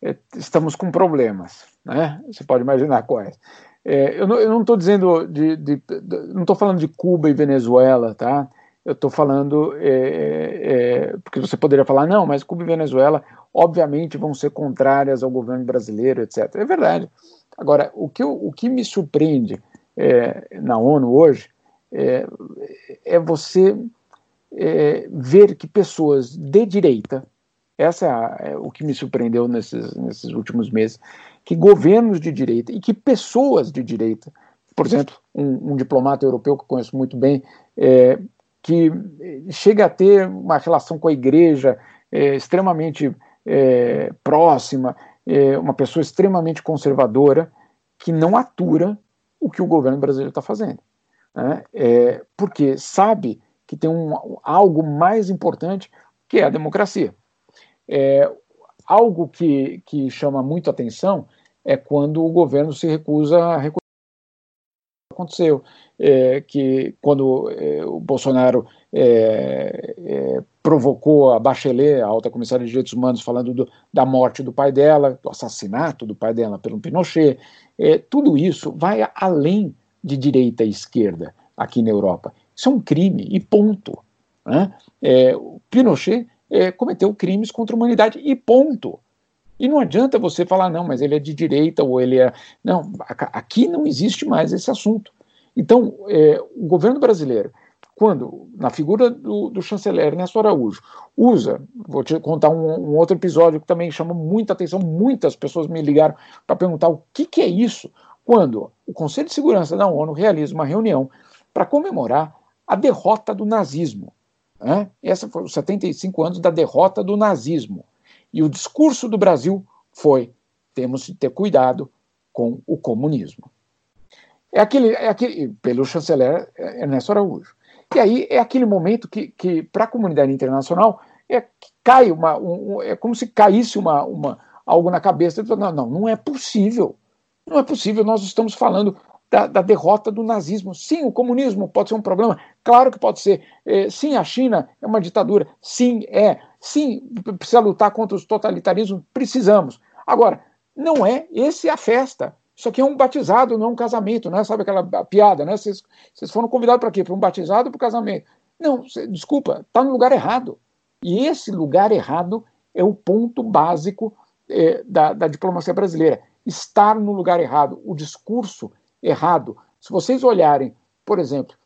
é, estamos com problemas né? Você pode imaginar quais. É, eu não estou dizendo de, de, de não estou falando de Cuba e Venezuela, tá? Eu estou falando é, é, porque você poderia falar não, mas Cuba e Venezuela obviamente vão ser contrárias ao governo brasileiro, etc. É verdade. Agora, o que, o que me surpreende é, na ONU hoje é, é você é, ver que pessoas de direita, essa é o que me surpreendeu nesses, nesses últimos meses, que governos de direita e que pessoas de direita, por exemplo, um, um diplomata europeu que eu conheço muito bem, é, que chega a ter uma relação com a igreja é, extremamente é, próxima, é, uma pessoa extremamente conservadora, que não atura o que o governo brasileiro está fazendo. Né? É, porque sabe que tem um, algo mais importante que é a democracia. É, algo que, que chama muito atenção é quando o governo se recusa a reconhecer aconteceu, é, que quando é, o Bolsonaro é, é, provocou a Bachelet, a alta comissária de direitos humanos, falando do, da morte do pai dela, do assassinato do pai dela pelo Pinochet, é, tudo isso vai além de direita e esquerda aqui na Europa. Isso é um crime e ponto. Né? É, Pinochet cometeu crimes contra a humanidade e ponto. E não adianta você falar, não, mas ele é de direita ou ele é. Não, aqui não existe mais esse assunto. Então, é, o governo brasileiro, quando, na figura do, do chanceler Ernesto Araújo, usa, vou te contar um, um, outro episódio que também chama muita atenção, muitas pessoas me ligaram para perguntar o que, que é isso, quando o Conselho de Segurança da ONU realiza uma reunião para comemorar a derrota do nazismo. Né? Essa foi os 75 anos da derrota do nazismo. E o discurso do Brasil foi: temos de ter cuidado com o comunismo. É aquele, é aquele pelo chanceler Ernesto Araújo. E aí é aquele momento que, que para a comunidade internacional, é, cai uma, um, é como se caísse uma, uma, algo na cabeça. Não, não, não é possível. Não é possível. Nós estamos falando da, da, derrota do nazismo. Sim, o comunismo pode ser um problema, claro que pode ser. É, sim, a China é uma ditadura. Sim, é. Sim, precisa lutar contra os totalitarismos, precisamos. Agora, não é, esse é a festa. Isso aqui é um batizado, não é um casamento, né? Sabe aquela piada, né? Vocês, foram convidados para quê? Para um batizado ou para um casamento? Não, cê, desculpa, está no lugar errado. E esse lugar errado é o ponto básico é, da, da diplomacia brasileira. Estar no lugar errado, o discurso errado. Se vocês olharem, por exemplo,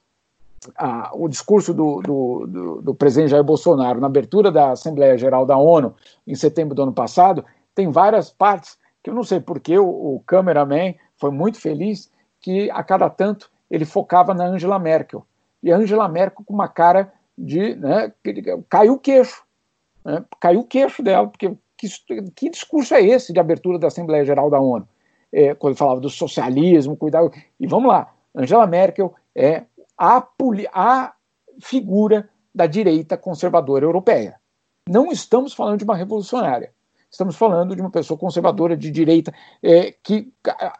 a, o discurso do, do, do, do, presidente Jair Bolsonaro na abertura da Assembleia Geral da ONU, em setembro do ano passado, tem várias partes que eu não sei porque o, o cameraman foi muito feliz que a cada tanto ele focava na Angela Merkel. E a Angela Merkel com uma cara de. Né, caiu o queixo. Né, caiu o queixo dela, porque que, que discurso é esse de abertura da Assembleia Geral da ONU? É, quando falava do socialismo, cuidado. E vamos lá, Angela Merkel é a, a figura da direita conservadora europeia. Não estamos falando de uma revolucionária. Estamos falando de uma pessoa conservadora de direita é, que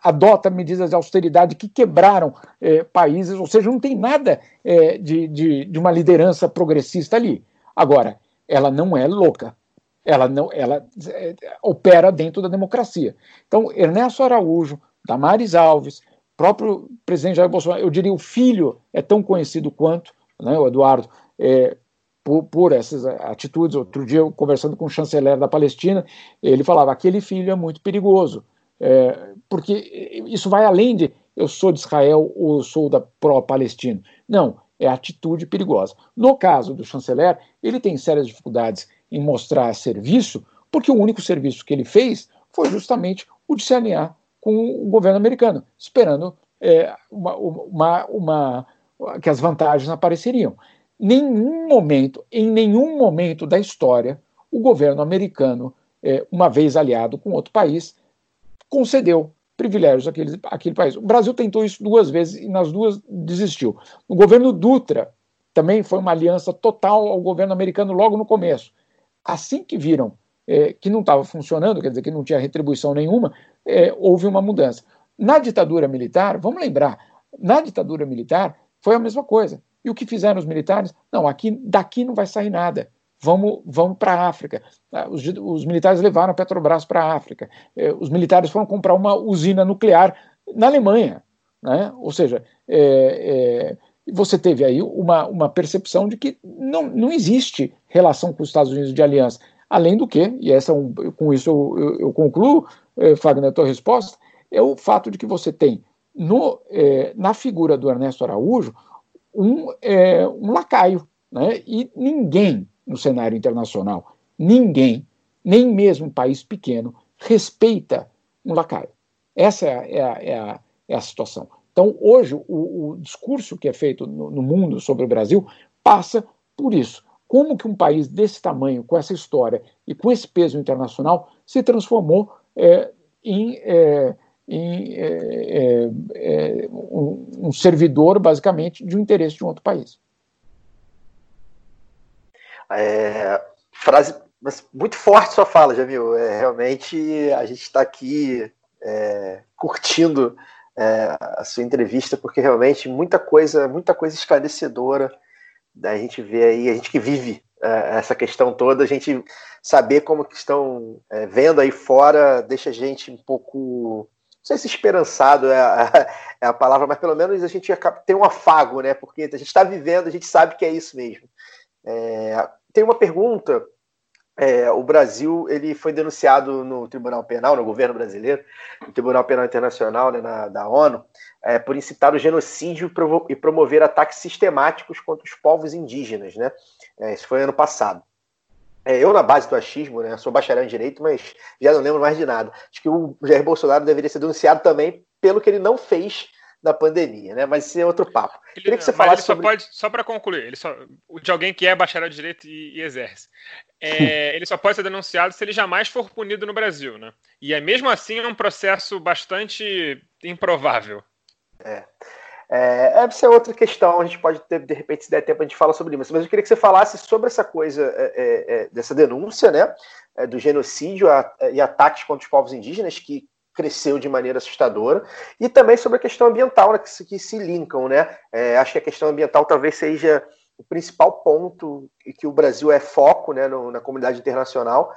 adota medidas de austeridade que quebraram é, países, ou seja, não tem nada é, de, de, de, uma liderança progressista ali. Agora, ela não é louca. Ela não, ela é, opera dentro da democracia. Então, Ernesto Araújo, Damares Alves, próprio presidente Jair Bolsonaro, eu diria o filho é tão conhecido quanto, né, o Eduardo, é, por, por, essas atitudes. Outro dia, eu, conversando com o chanceler da Palestina, ele falava: aquele filho é muito perigoso, é, porque isso vai além de eu sou de Israel ou eu sou da pró-palestino. Não, é atitude perigosa. No caso do chanceler, ele tem sérias dificuldades em mostrar serviço, porque o único serviço que ele fez foi justamente o de se alinhar com o governo americano, esperando é, uma, uma, uma, que as vantagens apareceriam. Nenhum momento, em nenhum momento da história, o governo americano, é, uma vez aliado com outro país, concedeu privilégios àquele, àquele país. O Brasil tentou isso duas vezes e nas duas desistiu. O governo Dutra também foi uma aliança total ao governo americano logo no começo. Assim que viram é, que não estava funcionando, quer dizer, que não tinha retribuição nenhuma, é, houve uma mudança. Na ditadura militar, vamos lembrar, na ditadura militar foi a mesma coisa. E o que fizeram os militares? Não, aqui daqui não vai sair nada. Vamos, vamos para a África. Ah, os, os, militares levaram a Petrobras para a África. É, os militares foram comprar uma usina nuclear na Alemanha. Né? Ou seja, é, é, você teve aí uma, uma percepção de que não, não existe relação com os Estados Unidos de aliança. Além do que, e essa, com isso eu, eu, eu concluo, eh, Fagner, a tua resposta, é o fato de que você tem no, eh, na figura do Ernesto Araújo um, eh, um lacaio. Né? E ninguém no cenário internacional, ninguém, nem mesmo um país pequeno, respeita um lacaio. Essa é a, é a, é a, é a situação. Então, hoje, o, o, discurso que é feito no, no mundo sobre o Brasil passa por isso como que um país desse tamanho, com essa história e com esse peso internacional, se transformou é, em, é, em é, é, é um, um, servidor, basicamente, de um interesse de um outro país. É, frase muito forte sua fala, Jamil. É, realmente a gente está aqui curtindo a sua entrevista, porque realmente muita coisa, muita coisa esclarecedora a gente vê aí, a gente que vive é, essa questão toda, a gente saber como que estão é, vendo aí fora deixa a gente um pouco, não sei se esperançado é a, (laughs) é a palavra, mas pelo menos a gente tem um afago, né? Porque a gente está vivendo, a gente sabe que é isso mesmo. É, tem uma pergunta é, o Brasil ele foi denunciado no Tribunal Penal, no governo brasileiro, no Tribunal Penal Internacional né, na, da ONU, é, por incitar o genocídio e promover ataques sistemáticos contra os povos indígenas. Né? É, isso foi ano passado. É, eu, na base do achismo, né, sou bacharel em direito, mas já não lembro mais de nada. Acho que o Jair Bolsonaro deveria ser denunciado também pelo que ele não fez da pandemia, né? Mas isso é outro papo. Ele, Queria que você falasse só sobre... pode, só para concluir, ele só, de alguém que é bacharel de direito e, e exerce. É, (laughs) ele só pode ser denunciado se ele jamais for punido no Brasil, né? E é mesmo assim é um processo bastante improvável. É. É, essa é outra questão, a gente pode ter, de repente, se der tempo, a gente fala sobre isso. Mas eu queria que você falasse sobre essa coisa, é, é, é dessa denúncia, né, é, do genocídio a, e ataques contra os povos indígenas, que cresceu de maneira assustadora, e também sobre a questão ambiental, né, que, se, que se linkam, né? É, acho que a questão ambiental talvez seja o principal ponto que o Brasil é foco né, no, na comunidade internacional,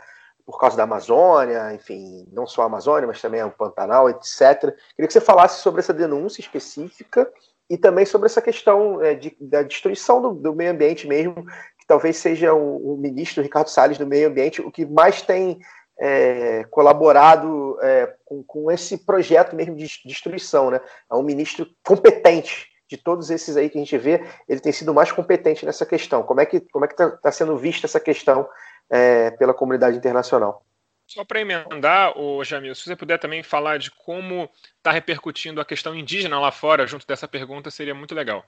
por causa da Amazônia, enfim, não só a Amazônia, mas também o Pantanal, etc. Queria que você falasse sobre essa denúncia específica e também sobre essa questão é, de, da destruição do, do, meio ambiente mesmo, que talvez seja o, o ministro Ricardo Salles do Meio Ambiente o que mais tem é, colaborado é, com, com, esse projeto mesmo de destruição. Né? É um ministro competente de todos esses aí que a gente vê, ele tem sido mais competente nessa questão. Como é que como é que está tá sendo vista essa questão é, pela comunidade internacional? Só para emendar, o Jamil, se você puder também falar de como está repercutindo a questão indígena lá fora, junto dessa pergunta, seria muito legal.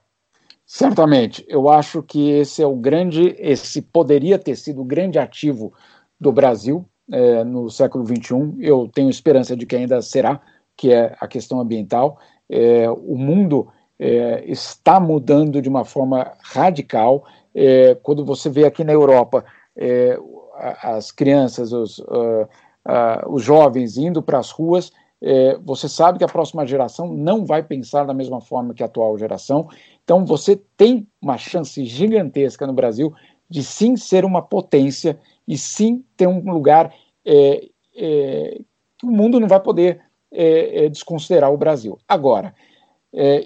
Certamente. Eu acho que esse é o grande, esse poderia ter sido o grande ativo do Brasil é, no século XXI. Eu tenho esperança de que ainda será, que é a questão ambiental. É, o mundo é, está mudando de uma forma radical. É, quando você vê aqui na Europa é, as crianças, os, uh, uh, os jovens indo para as ruas, é, você sabe que a próxima geração não vai pensar da mesma forma que a atual geração. Então, você tem uma chance gigantesca no Brasil de sim ser uma potência e sim ter um lugar é, é, que o mundo não vai poder desconsiderar o Brasil. Agora,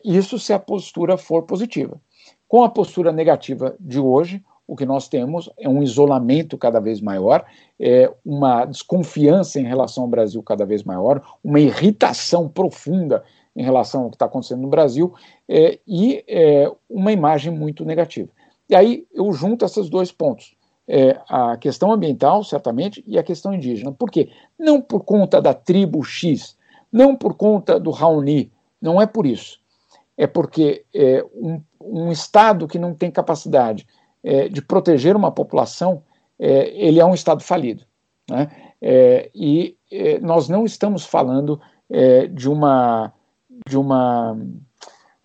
isso se a postura for positiva. Com a postura negativa de hoje, o que nós temos é um isolamento cada vez maior, é uma desconfiança em relação ao Brasil cada vez maior, uma irritação profunda em relação ao que está acontecendo no Brasil é, e é, uma imagem muito negativa. E aí eu junto esses dois pontos. É, a questão ambiental, certamente, e a questão indígena. Por quê? Não por conta da tribo X, não por conta do Raoni, não é por isso. É porque é, um, um Estado que não tem capacidade é, de proteger uma população, é, ele é um Estado falido. Né? É, e é, nós não estamos falando é, de uma de uma,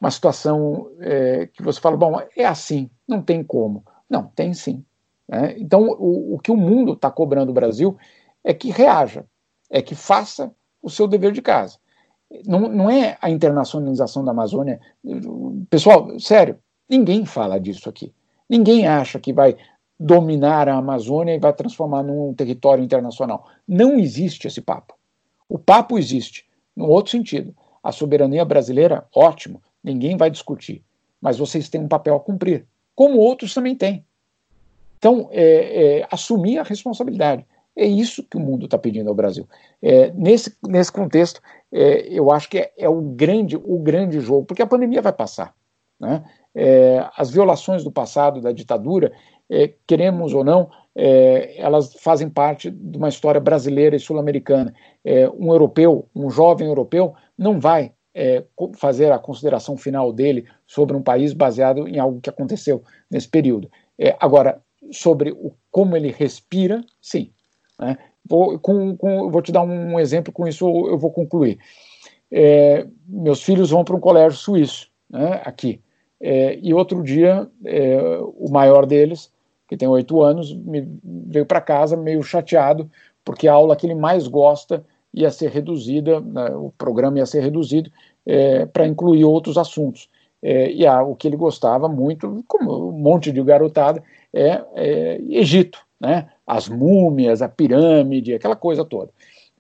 uma situação é, que você fala, bom, é assim, não tem como. Não, tem sim. Né? Então, o, o que o mundo está cobrando o Brasil é que reaja, é que faça o seu dever de casa. Não, não é a internacionalização da Amazônia. Pessoal, sério, ninguém fala disso aqui. Ninguém acha que vai dominar a Amazônia e vai transformar num território internacional. Não existe esse papo. O papo existe, num outro sentido. A soberania brasileira, ótimo, ninguém vai discutir. Mas vocês têm um papel a cumprir, como outros também têm. Então, é, é, assumir a responsabilidade. É isso que o mundo está pedindo ao Brasil. É, nesse, nesse contexto, é, eu acho que é, é, o, grande, o grande jogo, porque a pandemia vai passar. Né? É, as violações do passado, da ditadura, é, queremos ou não, é, elas fazem parte de uma história brasileira e sul-americana. É, um europeu, um jovem europeu, não vai é, fazer a consideração final dele sobre um país baseado em algo que aconteceu nesse período. É, agora, sobre o, como ele respira, sim. Né? Vou, com, com, vou te dar um exemplo, com isso eu vou concluir. meus filhos vão para um colégio suíço, né, aqui. É, e outro dia, é, o maior deles, que tem oito anos, me veio para casa meio chateado, porque a aula que ele mais gosta ia ser reduzida, né, o programa ia ser reduzido é, para incluir outros assuntos. É, e o que ele gostava muito, como um monte de garotada, é, é Egito, né? as múmias, a pirâmide, aquela coisa toda.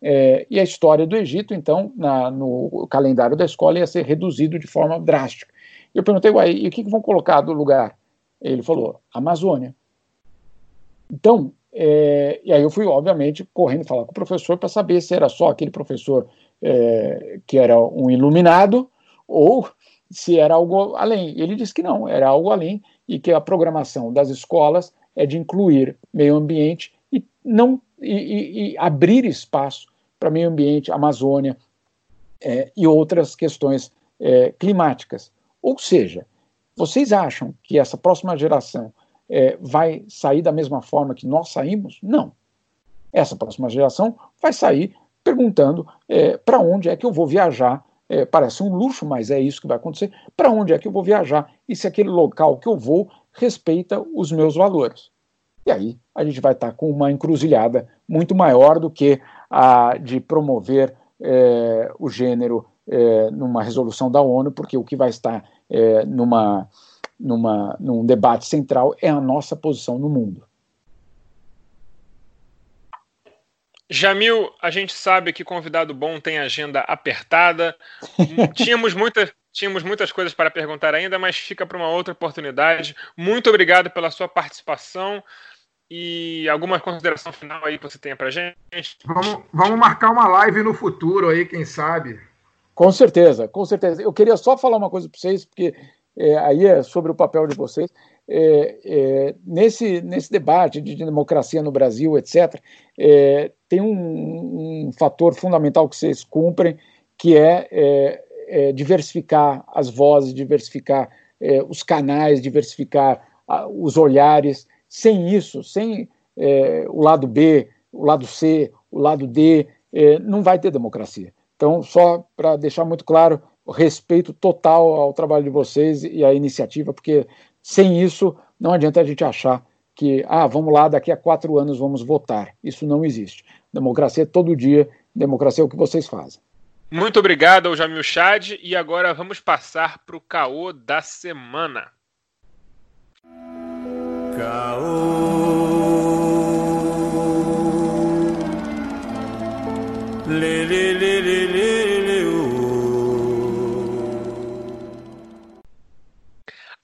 É, e a história do Egito, então, na, no calendário da escola ia ser reduzido de forma drástica. Eu perguntei, uai, e o que, que vão colocar do lugar? Ele falou, Amazônia. Então, é, e aí eu fui, obviamente, correndo falar com o professor para saber se era só aquele professor é, que era um iluminado ou se era algo além. Ele disse que não, era algo além e que a programação das escolas é de incluir meio ambiente e não e, e, e abrir espaço para meio ambiente, Amazônia é, e outras questões é, climáticas. Ou seja, vocês acham que essa próxima geração é, vai sair da mesma forma que nós saímos? Não. Essa próxima geração vai sair perguntando é, para onde é que eu vou viajar. É, parece um luxo, mas é isso que vai acontecer. Para onde é que eu vou viajar e se aquele local que eu vou respeita os meus valores? E aí a gente vai estar tá com uma encruzilhada muito maior do que a de promover é, o gênero é, numa resolução da ONU, porque o que vai estar é, numa, numa, num debate central é a nossa posição no mundo. Jamil, a gente sabe que convidado bom tem agenda apertada. (laughs) tínhamos, muita, tínhamos muitas coisas para perguntar ainda, mas fica para uma outra oportunidade. Muito obrigado pela sua participação. E alguma consideração final aí que você tenha para gente? Vamos, vamos marcar uma live no futuro aí, quem sabe. Com certeza, com certeza. Eu queria só falar uma coisa para vocês, porque é, aí é sobre o papel de vocês. É, é, nesse, nesse debate de democracia no Brasil, etc., é, tem um, um, fator fundamental que vocês cumprem, que é, é, é diversificar as vozes, diversificar os canais, diversificar os olhares. Sem isso, sem o lado B, o lado C, o lado D, não vai ter democracia. Então, só para deixar muito claro, o respeito total ao trabalho de vocês e à iniciativa, porque sem isso não adianta a gente achar que, ah, vamos lá, daqui a quatro anos vamos votar. Isso não existe. Democracia é todo dia, democracia é o que vocês fazem. Muito obrigado ao Jamil Chad e agora vamos passar para o caô da semana.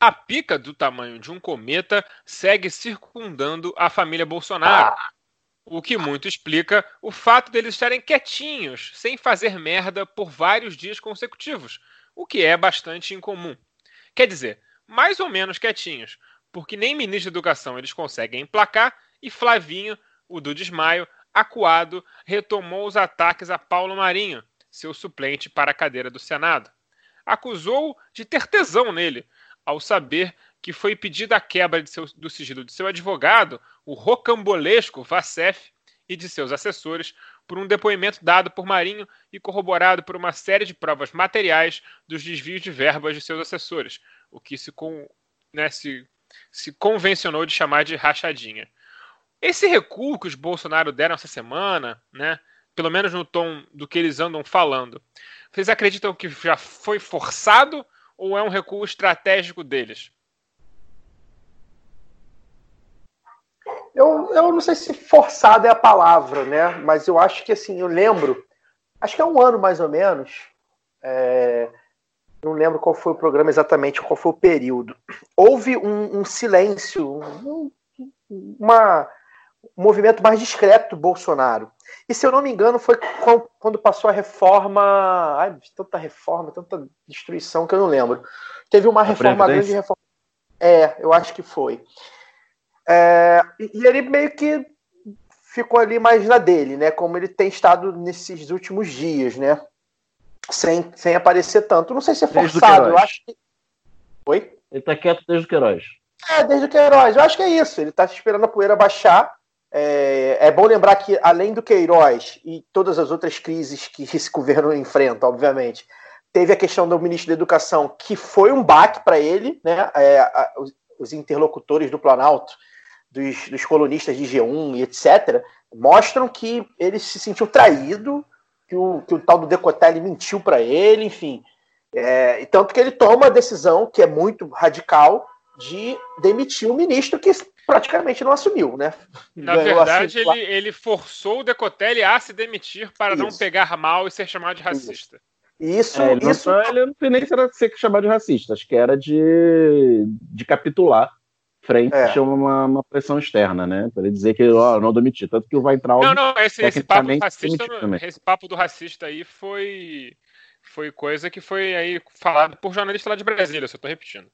A pica do tamanho de um cometa segue circundando a família Bolsonaro. O que muito explica o fato deles estarem quietinhos, sem fazer merda por vários dias consecutivos, o que é bastante incomum. Quer dizer, mais ou menos quietinhos, porque nem ministro da Educação eles conseguem emplacar e Flavinho, o do desmaio, acuado, retomou os ataques a Paulo Marinho, seu suplente para a cadeira do Senado. Acusou de ter tesão nele, ao saber que foi pedida a quebra seu, do sigilo de seu advogado, o rocambolesco Vacef, e de seus assessores, por um depoimento dado por Marinho e corroborado por uma série de provas materiais dos desvios de verbas de seus assessores, o que se, né, se, se convencionou de chamar de rachadinha. Esse recuo que os Bolsonaro deram essa semana, né, pelo menos no tom do que eles andam falando, vocês acreditam que já foi forçado ou é um recuo estratégico deles? Eu, eu não sei se forçado é a palavra, né? Mas eu acho que assim, eu lembro, acho que é um ano mais ou menos. É, não lembro qual foi o programa exatamente, qual foi o período. Houve um, um silêncio, um, uma, um movimento mais discreto do Bolsonaro. E se eu não me engano, foi quando passou a reforma. Ai, tanta reforma, tanta destruição que eu não lembro. Teve uma reforma, grande reforma. É, eu acho que foi. É, e ele meio que ficou ali mais na dele, né? Como ele tem estado nesses últimos dias, né? Sem, sem aparecer tanto. Não sei se é forçado, eu acho que. Oi? Ele tá quieto desde o Queiroz. É, desde o Queiroz. Eu acho que é isso. Ele tá esperando a poeira baixar. É, é, bom lembrar que, além do Queiroz e todas as outras crises que esse (laughs) governo enfrenta, obviamente, teve a questão do ministro da Educação, que foi um baque para ele, né? É, a, os, interlocutores do Planalto dos, dos colunistas de G1 e etc., mostram que ele se sentiu traído, que o, que o tal do Decotelli mentiu para ele, enfim. É, tanto que ele toma a decisão, que é muito radical, de demitir o ministro que praticamente não assumiu, né? Na verdade, ele, ele, forçou o Decotelli a se demitir para isso. não pegar mal e ser chamado de racista. Isso, é, ele, isso... Não, ele não sei nem se era ser chamado de racista, acho que era de, de capitular frente é. a uma, uma, pressão externa, né? Para ele dizer que ó, não demitir. Tanto que o Weintraub. Não, não, esse, esse, papo do racista, esse papo do racista aí foi, foi coisa que foi aí falado por jornalista lá de Brasília, se eu tô repetindo.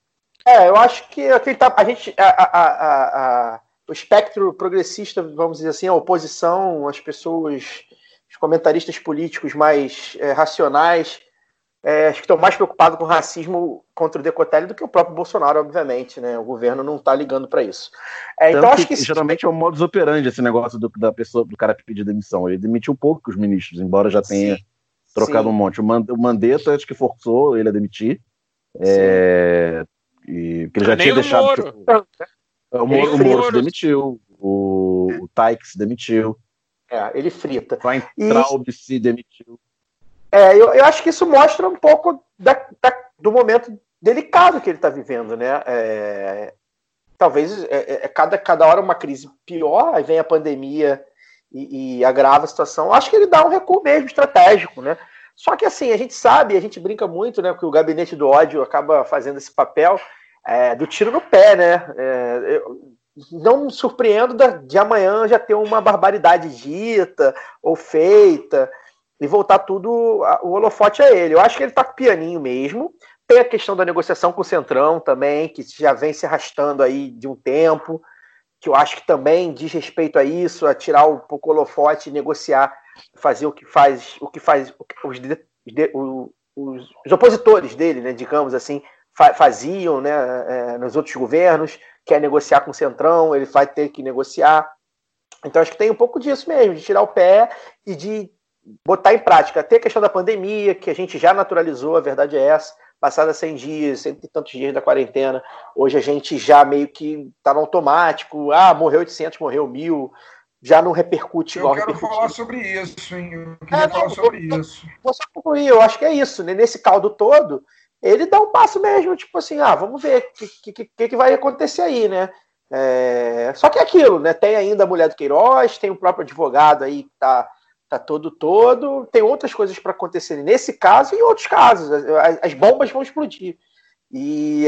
É, eu acho que aquele tá, a gente. A, a, a, o espectro progressista, vamos dizer assim, a oposição, as pessoas, os comentaristas políticos mais é, racionais, é, acho que estão mais preocupados com o racismo contra o Decotelli do que o próprio Bolsonaro, obviamente, né? O governo não está ligando para isso. É, então acho que, que geralmente é o modus operandi esse negócio do, da pessoa, do cara pedir demissão. Ele demitiu poucos ministros, embora já tenha sim, trocado sim. um monte. O Mandetta acho que forçou ele a demitir. É, e, porque ele já tinha deixado. Tipo, o Moro, o Moro se demitiu, o, o Taix demitiu. É, ele frita. O Weintraub e... se demitiu. É, eu, eu acho que isso mostra um pouco da, da, do momento delicado que ele está vivendo, né? É, talvez é, é, é, cada, cada hora uma crise pior, aí vem a pandemia e, e, agrava a situação. Acho que ele dá um recuo mesmo estratégico, né? Só que assim, a gente sabe, a gente brinca muito, né? Que o gabinete do ódio acaba fazendo esse papel é, do tiro no pé, né? É, não me surpreendo de amanhã já ter uma barbaridade dita ou feita e voltar tudo, o holofote a ele. Eu acho que ele tá com pianinho mesmo. Tem a questão da negociação com o Centrão também, que já vem se arrastando aí de um tempo, que eu acho que também diz respeito a isso, a tirar um pouco o holofote e negociar, fazer o que faz, o que faz os, os, os opositores dele, né, digamos assim, faziam né, é, nos outros governos, quer negociar com o Centrão, ele vai ter que negociar. Então acho que tem um pouco disso mesmo, de tirar o pé e de botar em prática. Até a questão da pandemia, que a gente já naturalizou, a verdade é essa. Passadas 100 dias, cento e tantos dias da quarentena, hoje a gente já meio que está no automático. Ah, morreu 800, morreu mil, já não repercute igual. Eu quero falar sobre isso, hein? Eu queria é, falar sobre vou, isso. Vou só concluir, eu acho que é isso, né? Nesse caldo todo, ele dá um passo mesmo, tipo assim, ah, vamos ver o que, que, que, vai acontecer aí, né? É, só que é aquilo, né? Tem ainda a mulher do Queiroz, tem o próprio advogado aí que tá, tá todo todo, tem outras coisas para acontecer nesse caso e em outros casos. As, as, bombas vão explodir. E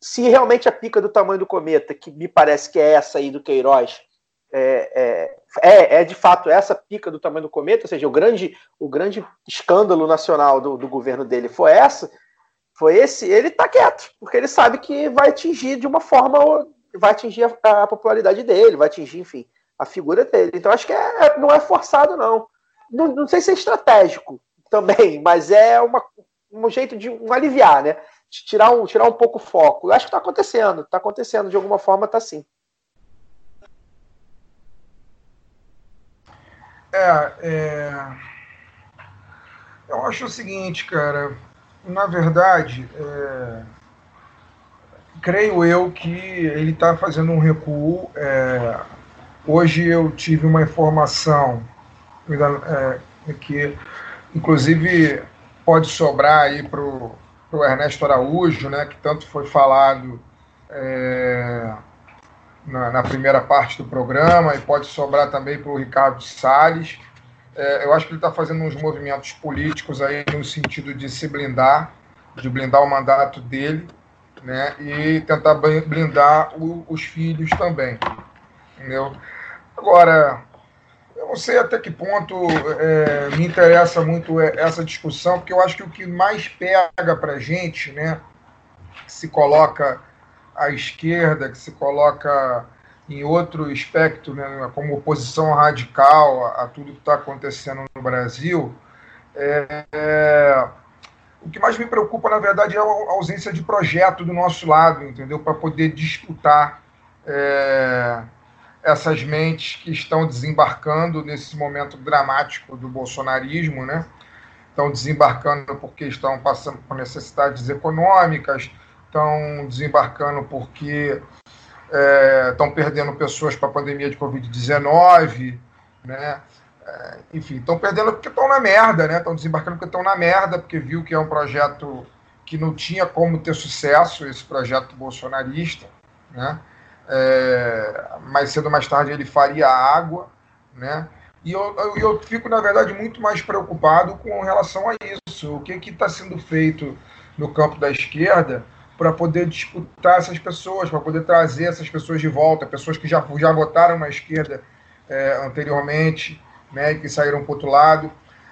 se realmente a pica do tamanho do cometa, que me parece que é essa aí do Queiroz, é, é, é, é, de fato essa pica do tamanho do cometa, ou seja, o grande, o grande escândalo nacional do, do governo dele foi essa, foi esse, ele está quieto, porque ele sabe que vai atingir de uma forma, vai atingir a, a, popularidade dele, vai atingir, enfim, a figura dele. Então acho que é, é, não é forçado, não. não. Não sei se é estratégico também, (laughs) mas é uma, um jeito de um aliviar, né? De tirar um, tirar um pouco o foco. Eu acho que está acontecendo, está acontecendo, de alguma forma está sim. É, é, eu acho o seguinte, cara. Na verdade, é, creio eu que ele está fazendo um recuo. É, hoje eu tive uma informação é, que, inclusive, pode sobrar aí para o Ernesto Araújo, né, que tanto foi falado é, na, na, primeira parte do programa e pode sobrar também para o Ricardo Salles. É, eu acho que ele está fazendo uns movimentos políticos aí no sentido de se blindar, de blindar o mandato dele, né, e tentar blindar o, os filhos também, entendeu? Agora, eu não sei até que ponto é, me interessa muito essa discussão, porque eu acho que o que mais pega para gente, né, se coloca à esquerda, que se coloca em outro espectro, né, como oposição radical a, a tudo que está acontecendo no Brasil, é, é, o que mais me preocupa, na verdade, é a ausência de projeto do nosso lado, entendeu? Para poder disputar é, essas mentes que estão desembarcando nesse momento dramático do bolsonarismo, né? Estão desembarcando porque estão passando por necessidades econômicas, estão desembarcando porque é, estão perdendo pessoas para a pandemia de Covid-19, né? É, enfim, estão perdendo porque estão na merda, né? Estão desembarcando porque estão na merda, porque viu que é um projeto que não tinha como ter sucesso, esse projeto bolsonarista, né? É, mais cedo ou mais tarde ele faria água, né? E eu, eu, eu, fico, na verdade, muito mais preocupado com relação a isso. O que está sendo feito no campo da esquerda para poder disputar essas pessoas, para poder trazer essas pessoas de volta, pessoas que já, já votaram na esquerda é, anteriormente, né, que saíram para outro lado.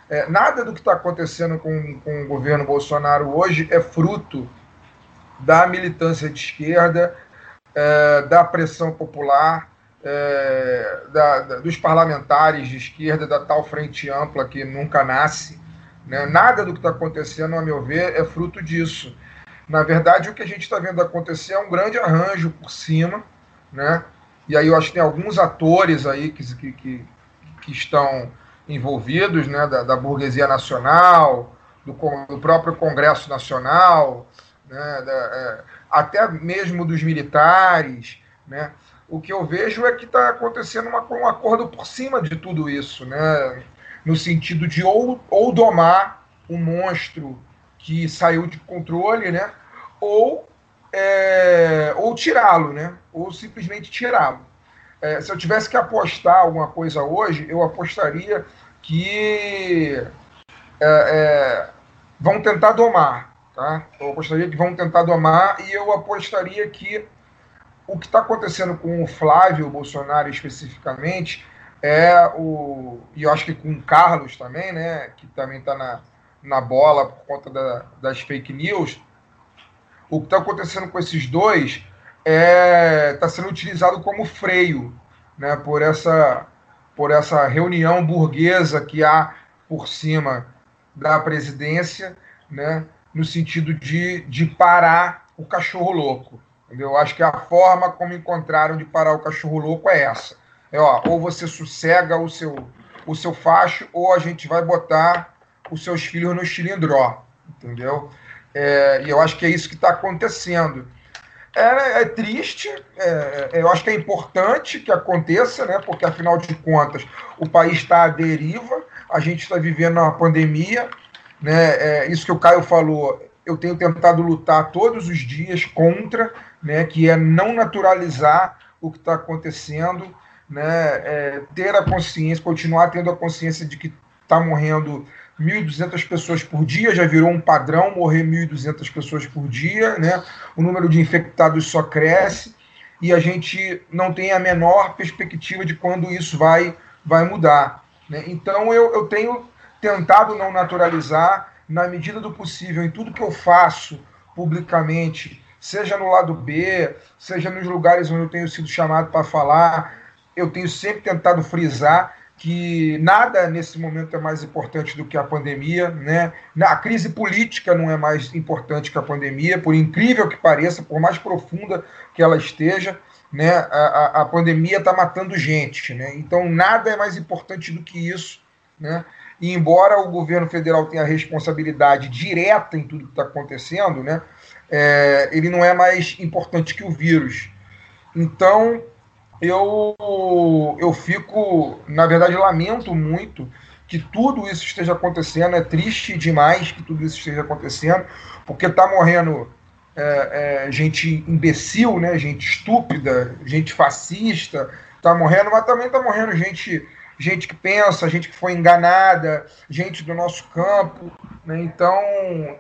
É, nada do que está acontecendo com, com o governo Bolsonaro hoje é fruto da militância de esquerda, é, da pressão popular, é, da, da, dos parlamentares de esquerda, da tal frente ampla que nunca nasce. Né? Nada do que está acontecendo, a meu ver, é fruto disso. Na verdade, o que a gente está vendo acontecer é um grande arranjo por cima, né? E aí eu acho que tem alguns atores aí que, que, que estão envolvidos, né? Da, da burguesia nacional, do, do, próprio Congresso Nacional, né? Da, é, até mesmo dos militares, né? O que eu vejo é que está acontecendo uma, um acordo por cima de tudo isso, né? No sentido de ou, ou domar o monstro que saiu de controle, né? Ou, é, ou tirá-lo, né? Ou simplesmente tirá-lo. É, se eu tivesse que apostar alguma coisa hoje, eu apostaria que é, é, vão tentar domar, tá? Eu apostaria que vão tentar domar e eu apostaria que o que está acontecendo com o Flávio Bolsonaro especificamente é o e eu acho que com o Carlos também, né? Que também está na na bola por conta da, das fake news, o que está acontecendo com esses dois está é, sendo utilizado como freio né, por, essa, por essa reunião burguesa que há por cima da presidência, né, no sentido de, de parar o cachorro louco. Entendeu? Eu acho que a forma como encontraram de parar o cachorro louco é essa. É, ó, ou você sossega o seu, o seu facho, ou a gente vai botar os seus filhos no cilindró, entendeu? É, e eu acho que é isso que está acontecendo. É, é triste, é, é, eu acho que é importante que aconteça, né? Porque afinal de contas o país está à deriva, a gente está vivendo uma pandemia, né? É, isso que o Caio falou, eu tenho tentado lutar todos os dias contra, né? Que é não naturalizar o que está acontecendo, né? É, ter a consciência, continuar tendo a consciência de que está morrendo 1.200 pessoas por dia, já virou um padrão morrer 1.200 pessoas por dia, né? O número de infectados só cresce e a gente não tem a menor perspectiva de quando isso vai, vai mudar. Né? Então eu, eu tenho tentado não naturalizar, na medida do possível, em tudo que eu faço publicamente, seja no lado B, seja nos lugares onde eu tenho sido chamado para falar, eu tenho sempre tentado frisar que nada nesse momento é mais importante do que a pandemia, né? A crise política não é mais importante que a pandemia, por incrível que pareça, por mais profunda que ela esteja, né? A, a pandemia está matando gente, né? Então nada é mais importante do que isso, né? E embora o governo federal tenha responsabilidade direta em tudo que está acontecendo, né? É, ele não é mais importante que o vírus. Então eu, eu fico, na verdade, lamento muito que tudo isso esteja acontecendo. É triste demais que tudo isso esteja acontecendo, porque está morrendo é, é, gente imbecil, né? gente estúpida, gente fascista, está morrendo, mas também está morrendo gente, gente que pensa, gente que foi enganada, gente do nosso campo. Né? Então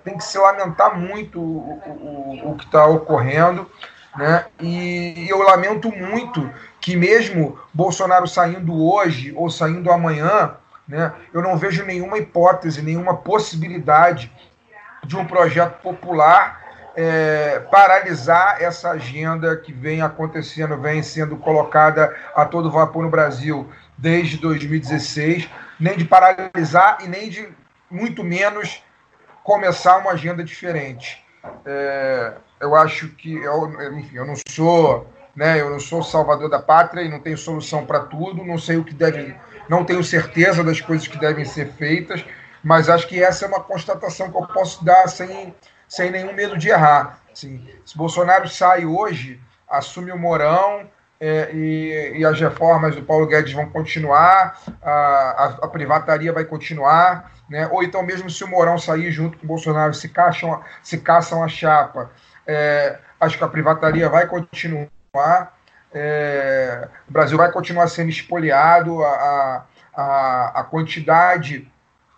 tem que se lamentar muito o, o, o que está ocorrendo. Né? E eu lamento muito que mesmo Bolsonaro saindo hoje ou saindo amanhã, né, eu não vejo nenhuma hipótese, nenhuma possibilidade de um projeto popular é, paralisar essa agenda que vem acontecendo, vem sendo colocada a todo vapor no Brasil desde 2016, nem de paralisar e nem de, muito menos, começar uma agenda diferente. É, eu acho que, eu, enfim, eu não sou, né, eu não sou salvador da pátria e não tenho solução para tudo, não sei o que deve, não tenho certeza das coisas que devem ser feitas, mas acho que essa é uma constatação que eu posso dar sem, sem nenhum medo de errar. Assim, se Bolsonaro sai hoje, assume o Morão, é, e, e, as reformas do Paulo Guedes vão continuar, a, a, a, privataria vai continuar, né? ou então mesmo se o Morão sair junto com o Bolsonaro, se, caçam, se caçam a chapa, é, acho que a privataria vai continuar, é, o Brasil vai continuar sendo espoliado, a, a, a quantidade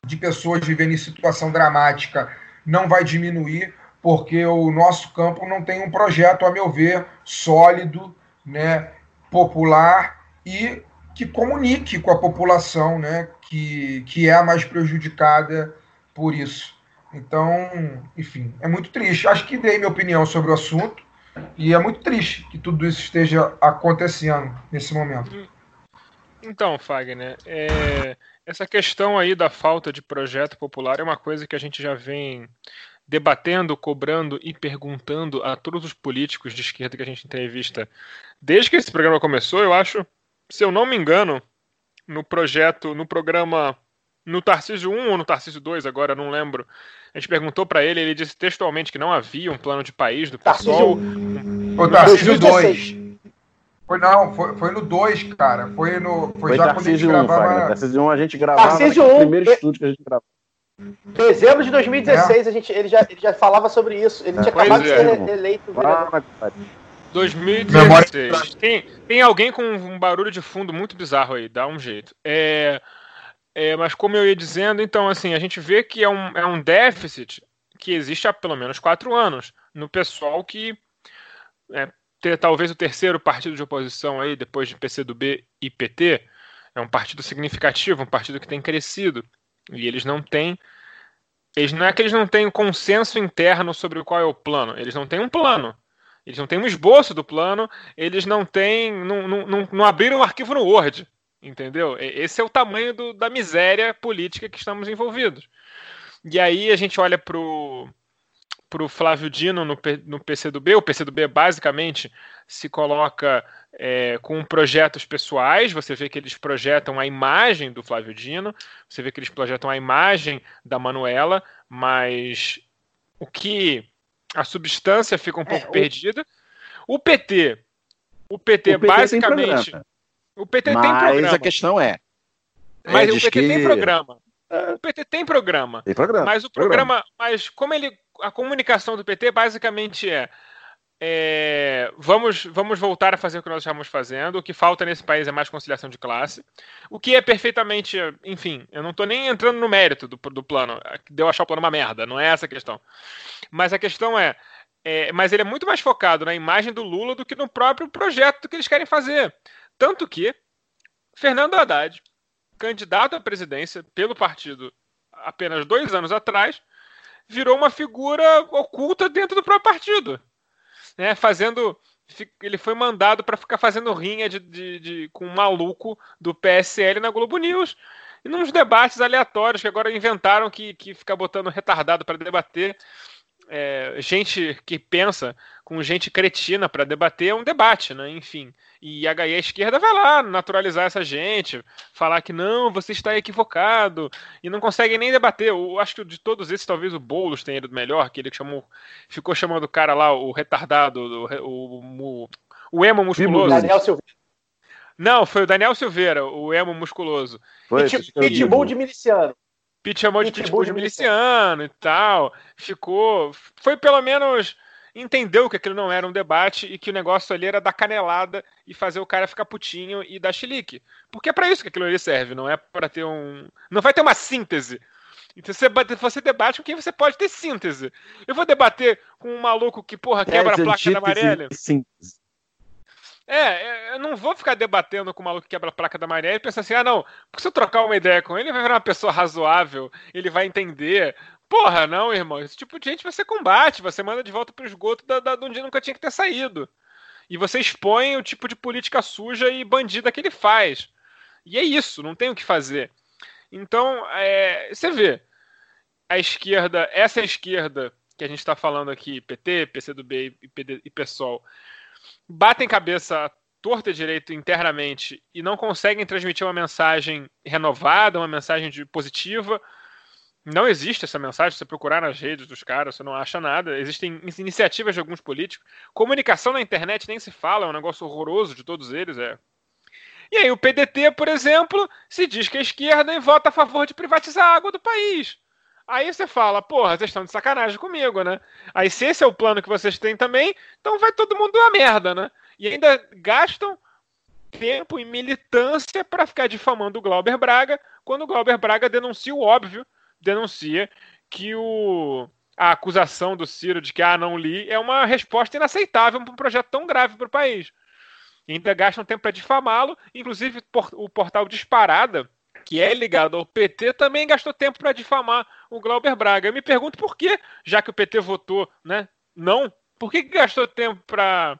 de pessoas vivendo em situação dramática não vai diminuir, porque o nosso campo não tem um projeto, a meu ver, sólido, né, popular e que comunique com a população, né, que, que é a mais prejudicada por isso. Então, enfim, é muito triste. Acho que dei minha opinião sobre o assunto e é muito triste que tudo isso esteja acontecendo nesse momento. Então, Fagner, é, essa questão aí da falta de projeto popular é uma coisa que a gente já vem debatendo, cobrando e perguntando a todos os políticos de esquerda que a gente entrevista desde que esse programa começou. Eu acho, se eu não me engano, no projeto, no programa no Tarcísio 1 ou no Tarcísio 2, agora não lembro. A gente perguntou para ele, ele disse textualmente que não havia um plano de país do PSOL. O Tarcísio 2. Foi não, foi, foi no 2, cara. Foi no. Foi, foi já quando a gente gravava. Tarcísio 1 a gente gravava. Tarcísio 1, primeiro estúdio que a gente gravava. Dezembro de 2016, é. a gente, ele, já, ele já falava sobre isso. Ele é. tinha acabado de ser é. eleito. Ah, 2016. Tem, tem alguém com um barulho de fundo muito bizarro aí, dá um jeito. É, é, mas como eu ia dizendo, então assim, a gente vê que é um, é um déficit que existe há pelo menos quatro anos no pessoal que é, ter, talvez o terceiro partido de oposição aí, depois de PCdoB e PT, é um partido significativo, um partido que tem crescido. E eles não têm. Eles, não é que eles não têm consenso interno sobre qual é o plano. Eles não têm um plano. Eles não têm um esboço do plano, eles não têm. não, não, não abriram um arquivo no Word. Entendeu? Esse é o tamanho do, da miséria política que estamos envolvidos. E aí a gente olha pro pro Flávio Dino no, no PCdoB. O PCdoB basicamente se coloca é, com projetos pessoais. Você vê que eles projetam a imagem do Flávio Dino, você vê que eles projetam a imagem da Manuela, mas o que a substância fica um é, pouco o... perdida. O PT, o PT, o PT basicamente, o PT mas tem programa. Mas a questão é, mas é, o PT que... tem programa. O PT tem programa. Tem programa. Mas o programa, programa, mas como ele a comunicação do PT basicamente é é, vamos, vamos voltar a fazer o que nós estamos fazendo. O que falta nesse país é mais conciliação de classe. O que é perfeitamente. Enfim, eu não estou nem entrando no mérito do, do plano. Deu achar o plano uma merda, não é essa a questão. Mas a questão é, é. Mas ele é muito mais focado na imagem do Lula do que no próprio projeto que eles querem fazer. Tanto que Fernando Haddad, candidato à presidência pelo partido apenas dois anos atrás, virou uma figura oculta dentro do próprio partido né, fazendo. Ele foi mandado para ficar fazendo rinha de, de, de, com um maluco do PSL na Globo News. E nos debates aleatórios que agora inventaram que, que fica botando retardado para debater é, gente que pensa com gente cretina para debater é um debate, né? Enfim. E a, a esquerda vai lá naturalizar essa gente, falar que não, você está equivocado, e não consegue nem debater. Eu acho que de todos esses, talvez o Boulos tenha ido melhor, que ele chamou, ficou chamando o cara lá, o retardado, o, o, o emo musculoso. Daniel Silveira. Não, foi o Daniel Silveira, o emo musculoso. Foi, Pitbull de miliciano. Pete chamou de pitbull de miliciano e tal. Ficou. Foi pelo menos. Entendeu que aquilo não era um debate e que o negócio ali era dar canelada e fazer o cara ficar putinho e dar chilique. Porque é para isso que aquilo ali serve, não é para ter um. Não vai ter uma síntese. Então você, você debate com quem você pode ter síntese. Eu vou debater com um maluco que, porra, quebra é, a placa da amarela. Síntese. É, é, eu não vou ficar debatendo com o maluco que quebra a placa da Maria e pensar assim, ah não, porque se eu trocar uma ideia com ele, ele vai virar uma pessoa razoável, ele vai entender. Porra, não, irmão, esse tipo de gente você combate, você manda de volta pro esgoto da, da, de onde nunca tinha que ter saído. E você expõe o tipo de política suja e bandida que ele faz. E é isso, não tem o que fazer. Então, é, você vê, a esquerda, essa esquerda que a gente está falando aqui, PT, PCdoB e, PD, e PSOL, batem cabeça torta direito internamente e não conseguem transmitir uma mensagem renovada, uma mensagem de positiva. Não existe essa mensagem. Você procurar nas redes dos caras, você não acha nada. Existem iniciativas de alguns políticos. Comunicação na internet nem se fala, é um negócio horroroso de todos eles. É. E aí o PDT, por exemplo, se diz que é esquerda e vota a favor de privatizar a água do país. Aí você fala, porra, vocês estão de sacanagem comigo, né? Aí se esse é o plano que vocês têm também, então vai todo mundo a merda, né? E ainda gastam tempo e militância para ficar difamando o Glauber Braga, quando o Glauber Braga denuncia o óbvio, denuncia que o, a acusação do Ciro de que ah, não li é uma resposta inaceitável para um projeto tão grave para o país. E ainda gastam tempo para difamá-lo, inclusive o portal Disparada que é ligado ao PT, também gastou tempo para difamar o Glauber Braga. Eu me pergunto por que, já que o PT votou, né? Não. Por que, gastou tempo para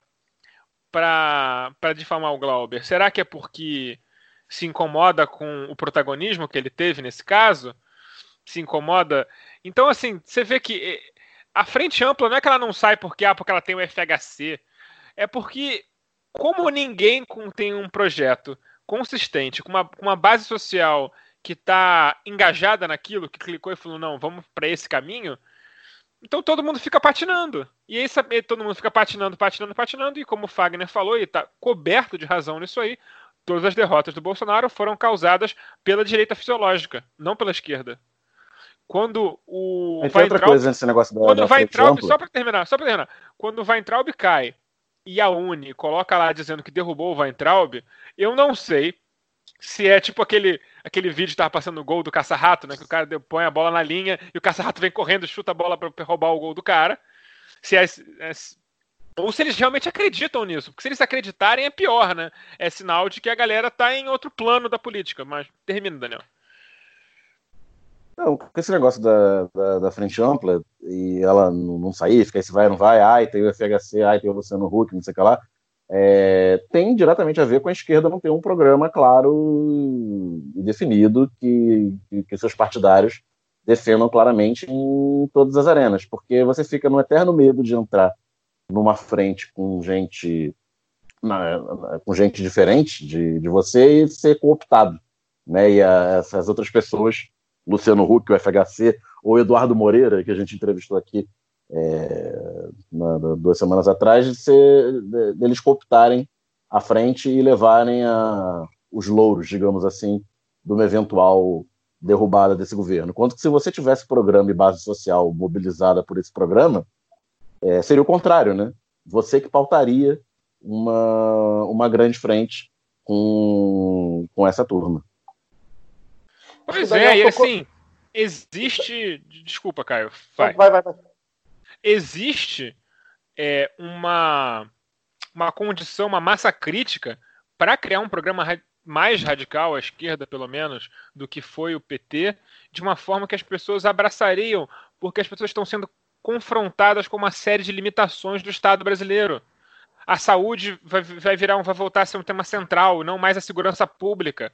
para difamar o Glauber? Será que é porque se incomoda com o protagonismo que ele teve nesse caso? Se incomoda? Então, assim, você vê que eh, a frente ampla não é que ela não sai porque, ah, porque ela tem o FHC. É porque, como ninguém tem um projeto consistente, com uma, com uma base social que está engajada naquilo, que clicou e falou, não, vamos para esse caminho, então todo mundo fica patinando. E aí todo mundo fica patinando, patinando, patinando, e como o Fagner falou, e está coberto de razão nisso aí, todas as derrotas do Bolsonaro foram causadas pela direita fisiológica, não pela esquerda. Quando o Vai outra coisa nesse negócio da, quando da vai entrar, só para terminar, só para terminar, quando o Weintraub cai e a Uni coloca lá dizendo que derrubou o Weintraub, eu não sei se é tipo aquele, aquele vídeo que tava passando o gol do caça-rato, né? Que o cara põe a bola na linha e o caça-rato vem correndo chuta a bola para roubar o gol do cara. Se é, é, ou se eles realmente acreditam nisso. Porque se eles acreditarem é pior, né? É sinal de que a galera tá em outro plano da política. Mas termina, Daniel. Não, com esse negócio da, da, da, frente ampla e ela não, não sair, fica aí se vai não vai, ai, tem o FHC, ai, tem o Luciano Huck, não sei o que lá, é, tem diretamente a ver com a esquerda não ter um programa claro e definido que, que, que seus partidários defendam claramente em todas as arenas, porque você fica no eterno medo de entrar numa frente com gente na, na, com gente diferente de, de você e ser cooptado, né? E a, essas outras pessoas Luciano Huck, o FHC, ou Eduardo Moreira, que a gente entrevistou aqui é, na, duas semanas atrás, de ser, de, deles cooptarem à frente e levarem a, os louros, digamos assim, de uma eventual derrubada desse governo. Quanto que se você tivesse programa e base social mobilizada por esse programa, é, seria o contrário, né? você que pautaria uma, uma grande frente com, com essa turma. Pois é, e assim, existe. Desculpa, Caio. Vai, vai, vai. vai. Existe é, uma, uma condição, uma massa crítica para criar um programa ra mais radical, à esquerda pelo menos, do que foi o PT, de uma forma que as pessoas abraçariam, porque as pessoas estão sendo confrontadas com uma série de limitações do Estado brasileiro. A saúde vai, vai virar, vai voltar a ser um tema central, não mais a segurança pública.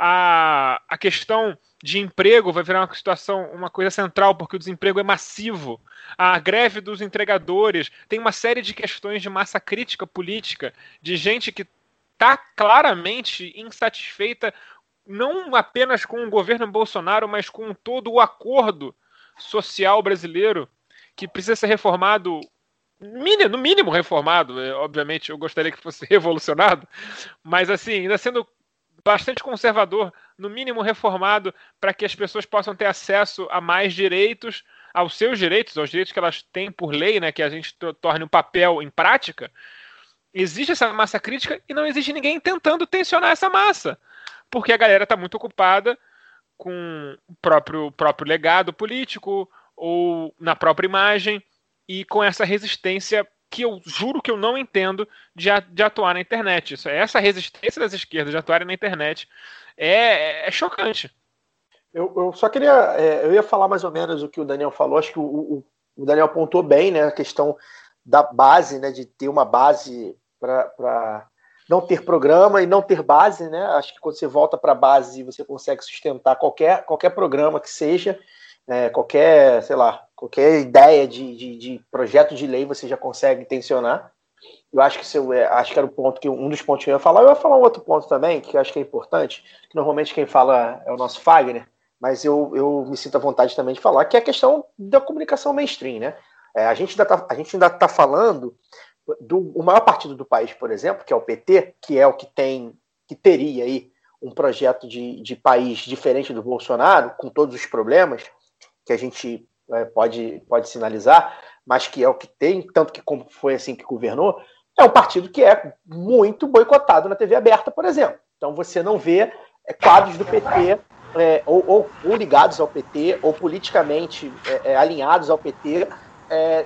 A, a questão de emprego vai virar uma situação, uma coisa central, porque o desemprego é massivo. A greve dos entregadores tem uma série de questões de massa crítica política, de gente que está claramente insatisfeita não apenas com o governo Bolsonaro, mas com todo o acordo social brasileiro que precisa ser reformado, no mínimo reformado, é, obviamente eu gostaria que fosse (laughs) revolucionado, mas assim, ainda sendo bastante conservador, no mínimo reformado, para que as pessoas possam ter acesso a mais direitos, aos seus direitos, aos direitos que elas têm por lei, né, que a gente torne o papel em prática, existe essa massa crítica e não existe ninguém tentando tensionar essa massa. Porque a galera está muito ocupada com o próprio, próprio legado político ou na própria imagem e com essa resistência que eu juro que eu não entendo de, de atuar na internet. Isso, essa resistência das esquerdas de atuarem na internet é, é chocante. Eu, eu, só queria. É, eu ia falar mais ou menos o que o Daniel falou. Acho que o, o, o Daniel apontou bem, né? A questão da base, né, de ter uma base para não ter programa e não ter base, né? Acho que quando você volta para a base, você consegue sustentar qualquer, qualquer programa que seja, é, qualquer, sei lá, qualquer ideia de, de, de, projeto de lei você já consegue tensionar. Eu acho que isso é, acho que era o ponto que um dos pontos que eu ia falar. Eu ia falar um outro ponto também que eu acho que é importante. Que normalmente quem fala é o nosso Fagner, mas eu, eu me sinto à vontade também de falar que é a questão da comunicação mainstream, né? É, a gente ainda está tá falando do o maior partido do país, por exemplo, que é o PT, que é o que tem, que teria aí um projeto de, de país diferente do Bolsonaro, com todos os problemas que a gente é, pode, pode sinalizar, mas que é o que tem, tanto que como foi assim que governou, é um partido que é muito boicotado na TV aberta, por exemplo. Então você não vê é, quadros do PT é, ou, ou, ou, ligados ao PT, ou politicamente é, é, alinhados ao PT, é,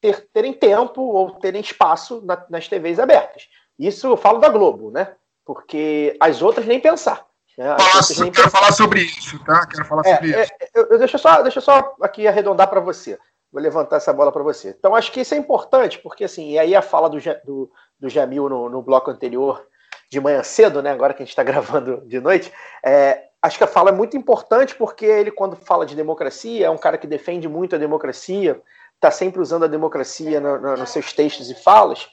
ter, terem tempo ou terem espaço na, nas TVs abertas. Isso eu falo da Globo, né? Porque as outras nem pensar. Né? Nossa, nem quero falar sobre isso, tá? Quero falar é, sobre é, isso. Eu, eu, deixa, só, deixa só aqui arredondar para você. Vou levantar essa bola para você. Então, acho que isso é importante, porque assim, e aí a fala do, do, do Jamil no, no bloco anterior, de manhã cedo, né? Agora que a gente está (laughs) gravando de noite, é, acho que a fala é muito importante porque ele, quando fala de democracia, é um cara que defende muito a democracia, está sempre usando a democracia no, no, nos seus textos e falas.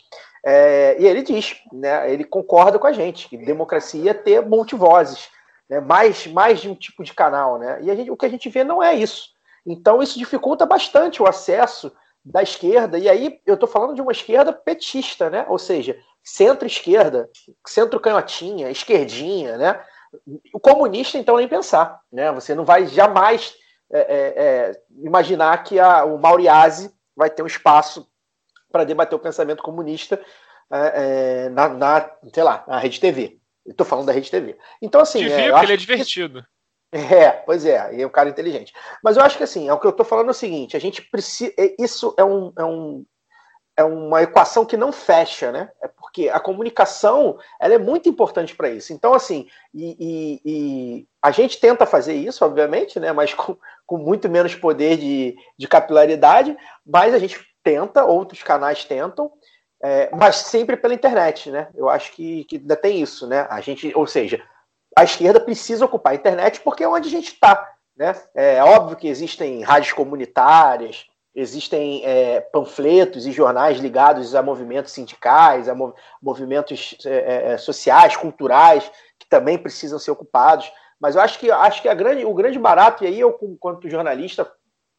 É, e ele diz, né, ele concorda com a gente, que democracia é ter multivozes, né, mais, mais de um tipo de canal. Né, e gente, o que a gente vê não é isso. Então isso dificulta bastante o acesso da esquerda, e aí eu estou falando de uma esquerda petista, né, ou seja, centro-esquerda, centro-canhotinha, esquerdinha, né, o comunista, então, nem pensar. Né, você não vai jamais é, é, é, imaginar que a, o Mauriase vai ter um espaço para debater o pensamento comunista é, é, na, na, sei lá, na Rede TV. Estou falando da Rede TV. Então, assim. Devia, porque ele é divertido. (laughs) É, pois é, e é um cara inteligente. Mas eu acho que assim, é o que eu estou falando é o seguinte: a gente precisa. Isso é um, é um, é uma equação que não fecha, né? É porque a comunicação ela é muito importante para isso. Então, assim, e, e, e, a gente tenta fazer isso, obviamente, né? Mas com, com muito menos poder de, de capilaridade, mas a gente tenta, outros canais tentam, é, mas sempre pela internet, né? Eu acho que, que ainda tem isso, né? A gente, ou seja, a esquerda precisa ocupar a internet porque é onde a gente está. Né? É óbvio que existem rádios comunitárias, Existem é, panfletos e jornais ligados a movimentos sindicais, a mov movimentos é, é, é, sociais, culturais, que também precisam ser ocupados. Mas eu acho que, acho que a grande, o grande barato, e aí eu, enquanto jornalista,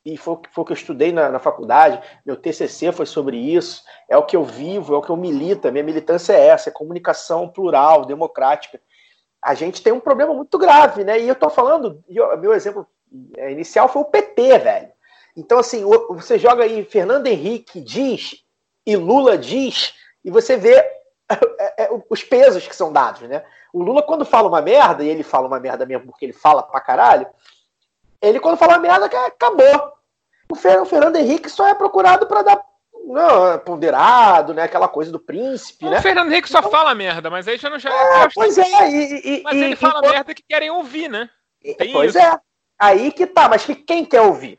e foi, foi o que eu estudei na, na, faculdade, meu TCC foi sobre isso, é o que eu vivo, é o que eu milito, minha militância é essa, é comunicação plural, democrática. A gente tem um problema muito grave, né? E eu estou falando, meu exemplo é, inicial foi o PT, velho. Então, assim, você joga aí Fernando Henrique diz e Lula diz, e você vê (laughs) é, é, os pesos que são dados, né? O Lula, quando fala uma merda, e ele fala uma merda mesmo porque ele fala pra caralho, ele, quando fala merda, acabou. O Fernando Henrique só é procurado para dar não, ponderado, né? Aquela coisa do príncipe, o né? O Fernando Henrique só então, fala merda, mas aí já não já é, Pois é, e, e, mas e, ele fala merda que querem ouvir, né? Tem pois isso. é. Aí que tá, mas que quem quer ouvir?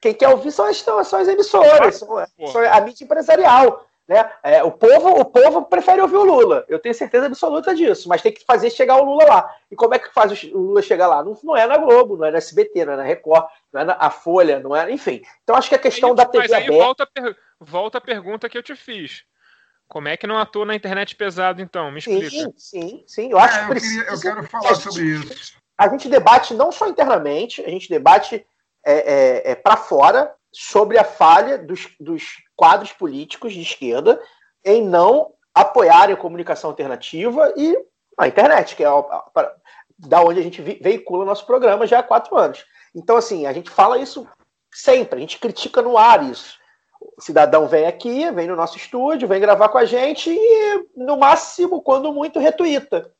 Quem quer ouvir são as, são as emissoras, são, são a mídia empresarial. Né? É, o, povo, o povo prefere ouvir o Lula, eu tenho certeza absoluta disso, mas tem que fazer chegar o Lula lá. E como é que faz o Lula chegar lá? Não, não é na Globo, não é na SBT, não é na Record, não é na Folha, não é. Enfim. Então acho que a questão aí, da TV mas aí aberta. Volta, per... volta a pergunta que eu te fiz. Como é que não atua na internet pesado, então? Me explica. Sim, sim, sim. Eu acho é, que precisa. Eu, queria, eu quero falar sobre isso. A gente debate não só internamente, a gente debate é, é, é para fora sobre a falha dos, dos quadros políticos de esquerda em não apoiarem a comunicação alternativa e a internet, que é a, da onde a gente veicula nosso programa já há quatro anos. Então, assim, a gente fala isso sempre, a gente critica no ar isso. O cidadão vem aqui, vem no nosso estúdio, vem gravar com a gente e, no máximo, quando muito, retuita.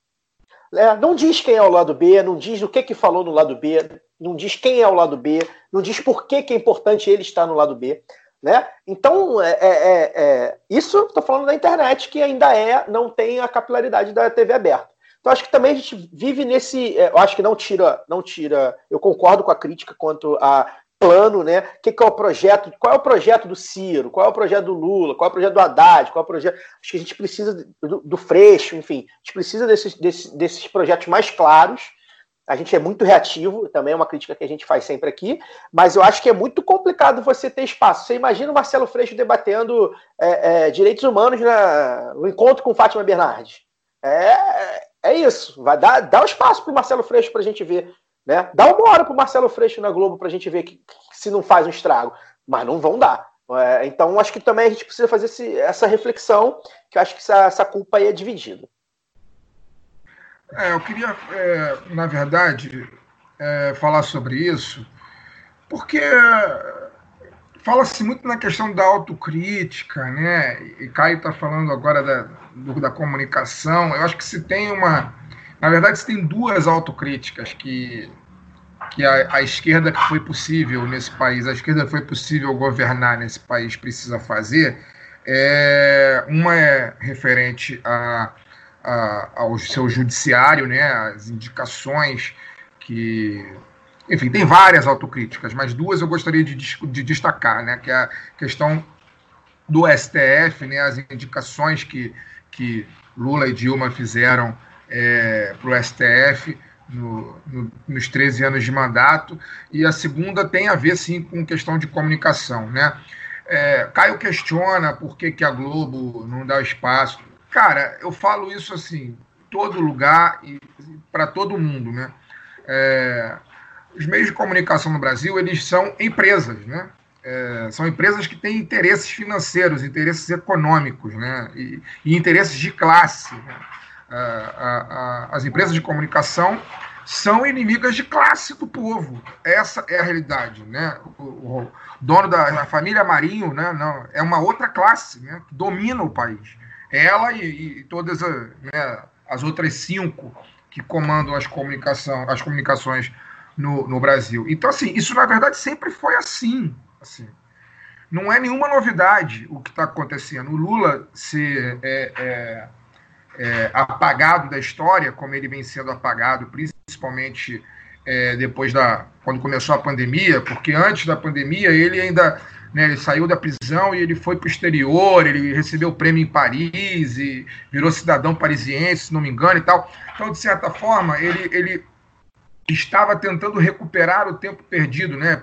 É, não diz quem é o lado B, não diz o que, que falou no lado B, não diz quem é o lado B, não diz por que, que é importante ele estar no lado B. Né? Então, é, é, é, é isso estou falando da internet, que ainda é, não tem a capilaridade da TV aberta. Então, acho que também a gente vive nesse. É, eu acho que não tira, não tira. Eu concordo com a crítica quanto a plano, né? O que, que, é o projeto? Qual é o projeto do Ciro? Qual é o projeto do Lula? Qual é o projeto do Haddad? Qual é o projeto? Acho que a gente precisa do, do Freixo, enfim, a gente precisa desses, desses, desses projetos mais claros a gente é muito reativo, também é uma crítica que a gente faz sempre aqui, mas eu acho que é muito complicado você ter espaço. Você imagina o Marcelo Freixo debatendo é, é, direitos humanos na, no encontro com Fátima Bernardes. É, é isso. Vai dar, dar um espaço para o Marcelo Freixo para a gente ver. Né? Dá uma hora para o Marcelo Freixo na Globo para a gente ver que, que, se não faz um estrago. Mas não vão dar. É, então, acho que também a gente precisa fazer esse, essa reflexão, que eu acho que essa, essa culpa aí é dividida. É, eu queria, é, na verdade, é, falar sobre isso, porque fala-se muito na questão da autocrítica, né? E Caio está falando agora da, do, da comunicação. Eu acho que se tem uma. Na verdade, se tem duas autocríticas que, que a, a esquerda que foi possível nesse país, a esquerda foi possível governar nesse país, precisa fazer. É, uma é referente a ao seu judiciário, né, as indicações que. Enfim, tem várias autocríticas, mas duas eu gostaria de, de destacar, né, que é a questão do STF, né, as indicações que, que Lula e Dilma fizeram é, para o STF no, no, nos 13 anos de mandato, e a segunda tem a ver, sim, com questão de comunicação. Né? É, Caio questiona por que, que a Globo não dá espaço. Cara, eu falo isso assim, todo lugar e para todo mundo, né? É, os meios de comunicação no Brasil, eles são empresas, né? É, são empresas que têm interesses financeiros, interesses econômicos, né? E, e interesses de classe. Né? A, a, a, as empresas de comunicação são inimigas de classe do povo. Essa é a realidade, né? O, o dono da família Marinho, né? Não, é uma outra classe, né? Que domina o país ela e, e todas a, né, as outras cinco que comandam as, comunicação, as comunicações no, no Brasil. Então, assim, isso na verdade sempre foi assim. assim. Não é nenhuma novidade o que está acontecendo. O Lula ser é, é, é, apagado da história, como ele vem sendo apagado, principalmente é, depois da quando começou a pandemia, porque antes da pandemia ele ainda né, ele saiu da prisão e ele foi para o exterior, ele recebeu o prêmio em Paris e virou cidadão parisiense, se não me engano e tal. Então, de certa forma, ele, ele estava tentando recuperar o tempo perdido, né?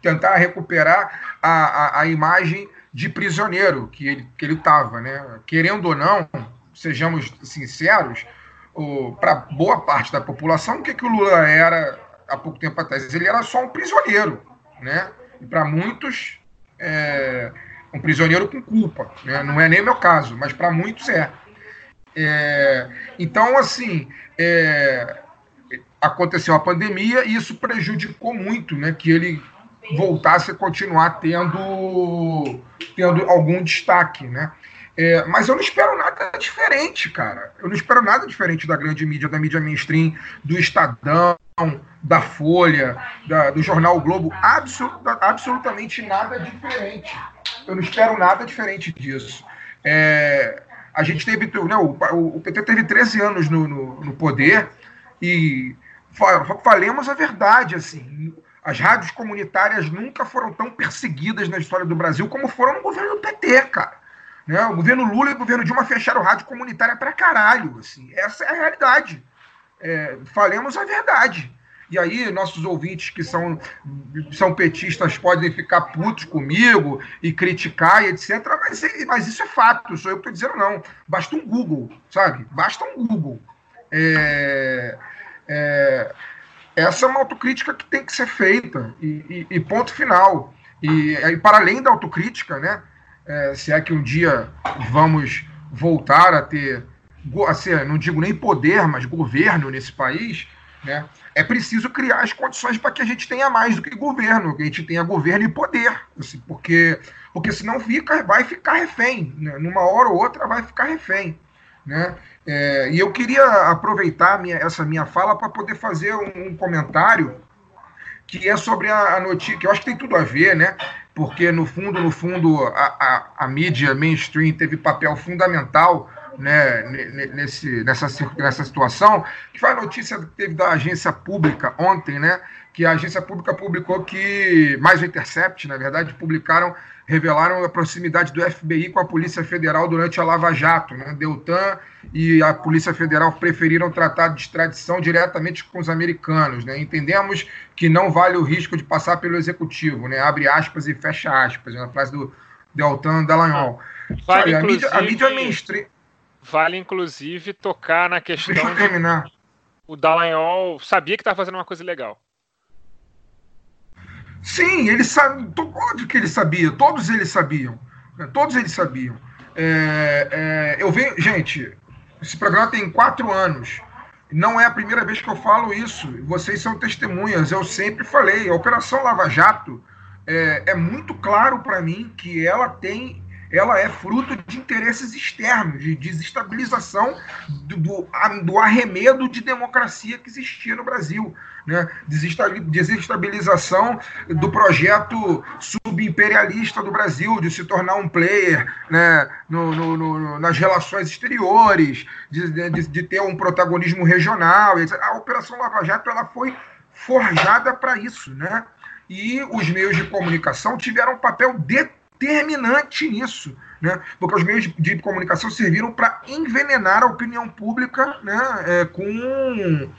tentar recuperar a, a, a imagem de prisioneiro que ele que ele estava, né? Querendo ou não, sejamos sinceros, para boa parte da população, o que, que o Lula era há pouco tempo atrás? Ele era só um prisioneiro, né? E para muitos é, um prisioneiro com culpa. Né? Não é nem meu caso, mas para muitos é. é. Então, assim, é, aconteceu a pandemia e isso prejudicou muito né, que ele voltasse a continuar tendo, tendo algum destaque, né? É, mas eu não espero nada diferente, cara. Eu não espero nada diferente da grande mídia, da mídia mainstream, do Estadão, da Folha, da, do jornal o Globo. Absoluta, absolutamente nada diferente. Eu não espero nada diferente disso. É, a gente teve. Né, o, o, PT teve 13 anos no, no, no poder e falemos a verdade, assim. As rádios comunitárias nunca foram tão perseguidas na história do Brasil como foram no governo do PT, cara. Né? O governo Lula e o governo Dilma fecharam rádio comunitária pra caralho. Assim. Essa é a realidade. É, falemos a verdade. E aí, nossos ouvintes que são, são petistas podem ficar putos comigo e criticar e etc. Mas, mas isso é fato, sou eu que estou dizendo, não. Basta um Google, sabe? Basta um Google. É, é, essa é uma autocrítica que tem que ser feita, e, e, e ponto final. E, e, para além da autocrítica, né? É, se é que um dia vamos voltar a ter, assim, não digo nem poder, mas governo nesse país, né? é preciso criar as condições para que a gente tenha mais do que governo, que a gente tenha governo e poder, assim, porque, porque senão fica, vai ficar refém, né? numa hora ou outra vai ficar refém. Né? É, e eu queria aproveitar minha, essa minha fala para poder fazer um, um, comentário que é sobre a, a, notícia, que eu acho que tem tudo a ver, né? Porque no fundo, no fundo, a, a, a mídia mainstream teve papel fundamental né, nesse, nessa, nessa situação, que foi a notícia que teve da agência pública ontem, né, que a agência pública publicou que, mais o Intercept, na verdade, publicaram, revelaram a proximidade do FBI com a Polícia Federal durante a Lava Jato. Né? Deltan e a Polícia Federal preferiram tratar de extradição diretamente com os americanos. Né? Entendemos que não vale o risco de passar pelo Executivo, né? abre aspas e fecha aspas, na frase do Deltan Dallagnol. Vale, a, mídia, a mídia mainstream Vale, inclusive, tocar na questão. Deixa eu terminar. De... O Dallagnol sabia que estava fazendo uma coisa legal. Sim, ele sabe. Óbvio que ele sabia. Todos eles sabiam. Né? Todos eles sabiam. É, é, eu vejo. Gente, esse programa tem quatro anos. Não é a primeira vez que eu falo isso. Vocês são testemunhas. Eu sempre falei. A Operação Lava Jato é, é muito claro para mim que ela tem ela é fruto de interesses externos, de desestabilização do, do, do arremedo de democracia que existia no Brasil. Né? Desestabilização do projeto subimperialista do Brasil, de se tornar um player né? no, no, no nas relações exteriores, de, de, de, ter um protagonismo regional. A Operação Lava Jato ela foi forjada para isso. Né? E os meios de comunicação tiveram um papel determinante determinante nisso, né? porque os meios de, comunicação serviram para envenenar a opinião pública né? É, com,